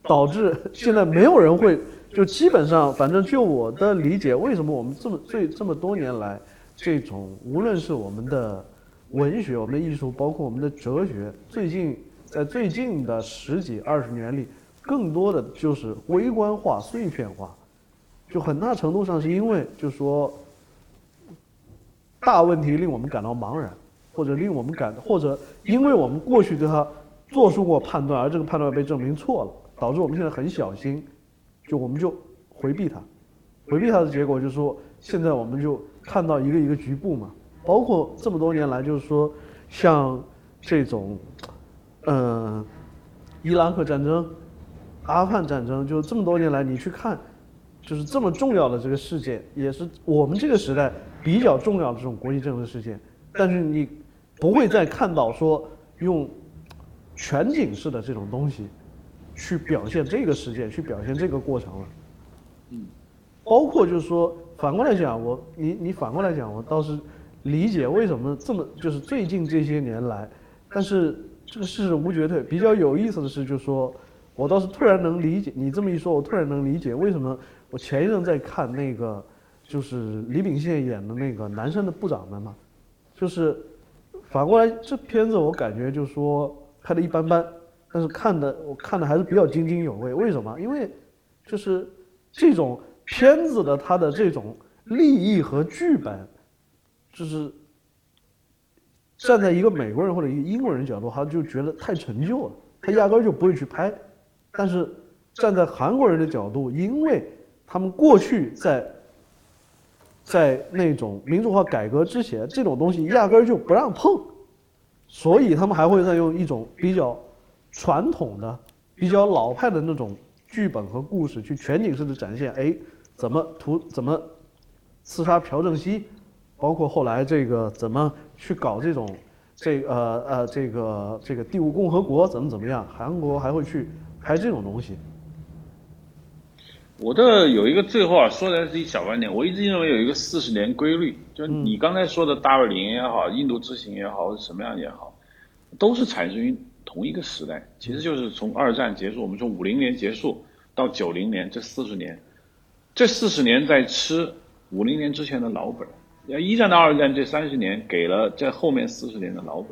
导致现在没有人会，就基本上，反正就我的理解，为什么我们这么这这么多年来，这种无论是我们的文学、我们的艺术，包括我们的哲学，最近在最近的十几二十年里，更多的就是微观化、碎片化，就很大程度上是因为，就是说大问题令我们感到茫然。或者令我们感，或者因为我们过去对他做出过判断，而这个判断被证明错了，导致我们现在很小心，就我们就回避它，回避它的结果就是说，现在我们就看到一个一个局部嘛，包括这么多年来，就是说像这种，嗯，伊拉克战争、阿富汗战争，就这么多年来你去看，就是这么重要的这个事件，也是我们这个时代比较重要的这种国际政治事件，但是你。不会再看到说用全景式的这种东西去表现这个事件，去表现这个过程了。嗯，包括就是说反过来讲，我你你反过来讲，我倒是理解为什么这么就是最近这些年来，但是这个事无绝对。比较有意思的是，就是说我倒是突然能理解你这么一说，我突然能理解为什么我前一阵在看那个就是李秉宪演的那个男生的部长们嘛，就是。反过来，这片子我感觉就是说拍的一般般，但是看的我看的还是比较津津有味。为什么？因为就是这种片子的它的这种利益和剧本，就是站在一个美国人或者一个英国人角度，他就觉得太陈旧了，他压根就不会去拍。但是站在韩国人的角度，因为他们过去在。在那种民主化改革之前，这种东西压根儿就不让碰，所以他们还会再用一种比较传统的、比较老派的那种剧本和故事去全景式的展现。哎，怎么屠怎么刺杀朴正熙，包括后来这个怎么去搞这种这呃呃这个这个第五共和国怎么怎么样，韩国还会去拍这种东西。我的有一个最后啊，说的是一小观点。我一直认为有一个四十年规律，就是你刚才说的大二零也好，印度之行也好，或者什么样也好，都是产生于同一个时代。其实就是从二战结束，我们从五零年结束到九零年这四十年，这四十年在吃五零年之前的老本。一战到二战这三十年给了这后面四十年的老本。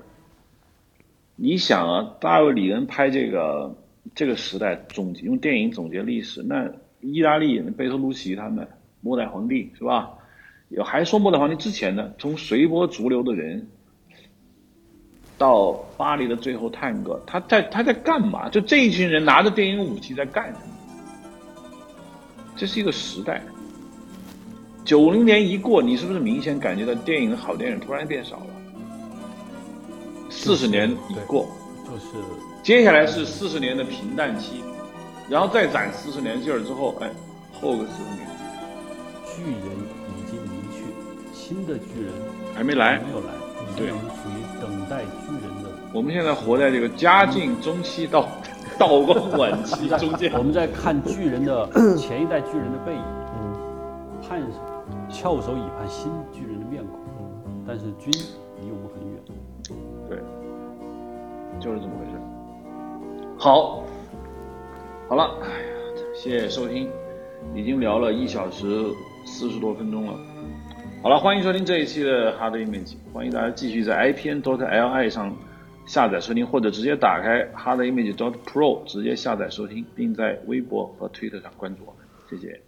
你想啊，大卫·李恩拍这个这个时代总结用电影总结历史，那意大利贝托鲁奇他们末代皇帝是吧？有还说末代皇帝之前呢，从随波逐流的人到巴黎的最后探戈，他在他在干嘛？就这一群人拿着电影武器在干什么？这是一个时代。九零年一过，你是不是明显感觉到电影好电影突然变少了？四十年已过，就是接下来是四十年的平淡期，然后再攒四十年劲儿之后，哎，后个四十年巨人已经离去，新的巨人还没来。没有来，对我们处于等待巨人的。我们现在活在这个嘉靖中期到 道光晚期中间 我。们在看巨人的 前一代巨人的背影，嗯盼翘首以盼新巨人的面孔，但是君离我们很远。对，就是这么回事。好，好了，哎呀，谢谢收听，已经聊了一小时四十多分钟了。好了，欢迎收听这一期的 Hard Image，欢迎大家继续在 IPN.dot.li 上下载收听，或者直接打开 Hard Image.dot.pro 直接下载收听，并在微博和 Twitter 上关注我们，谢谢。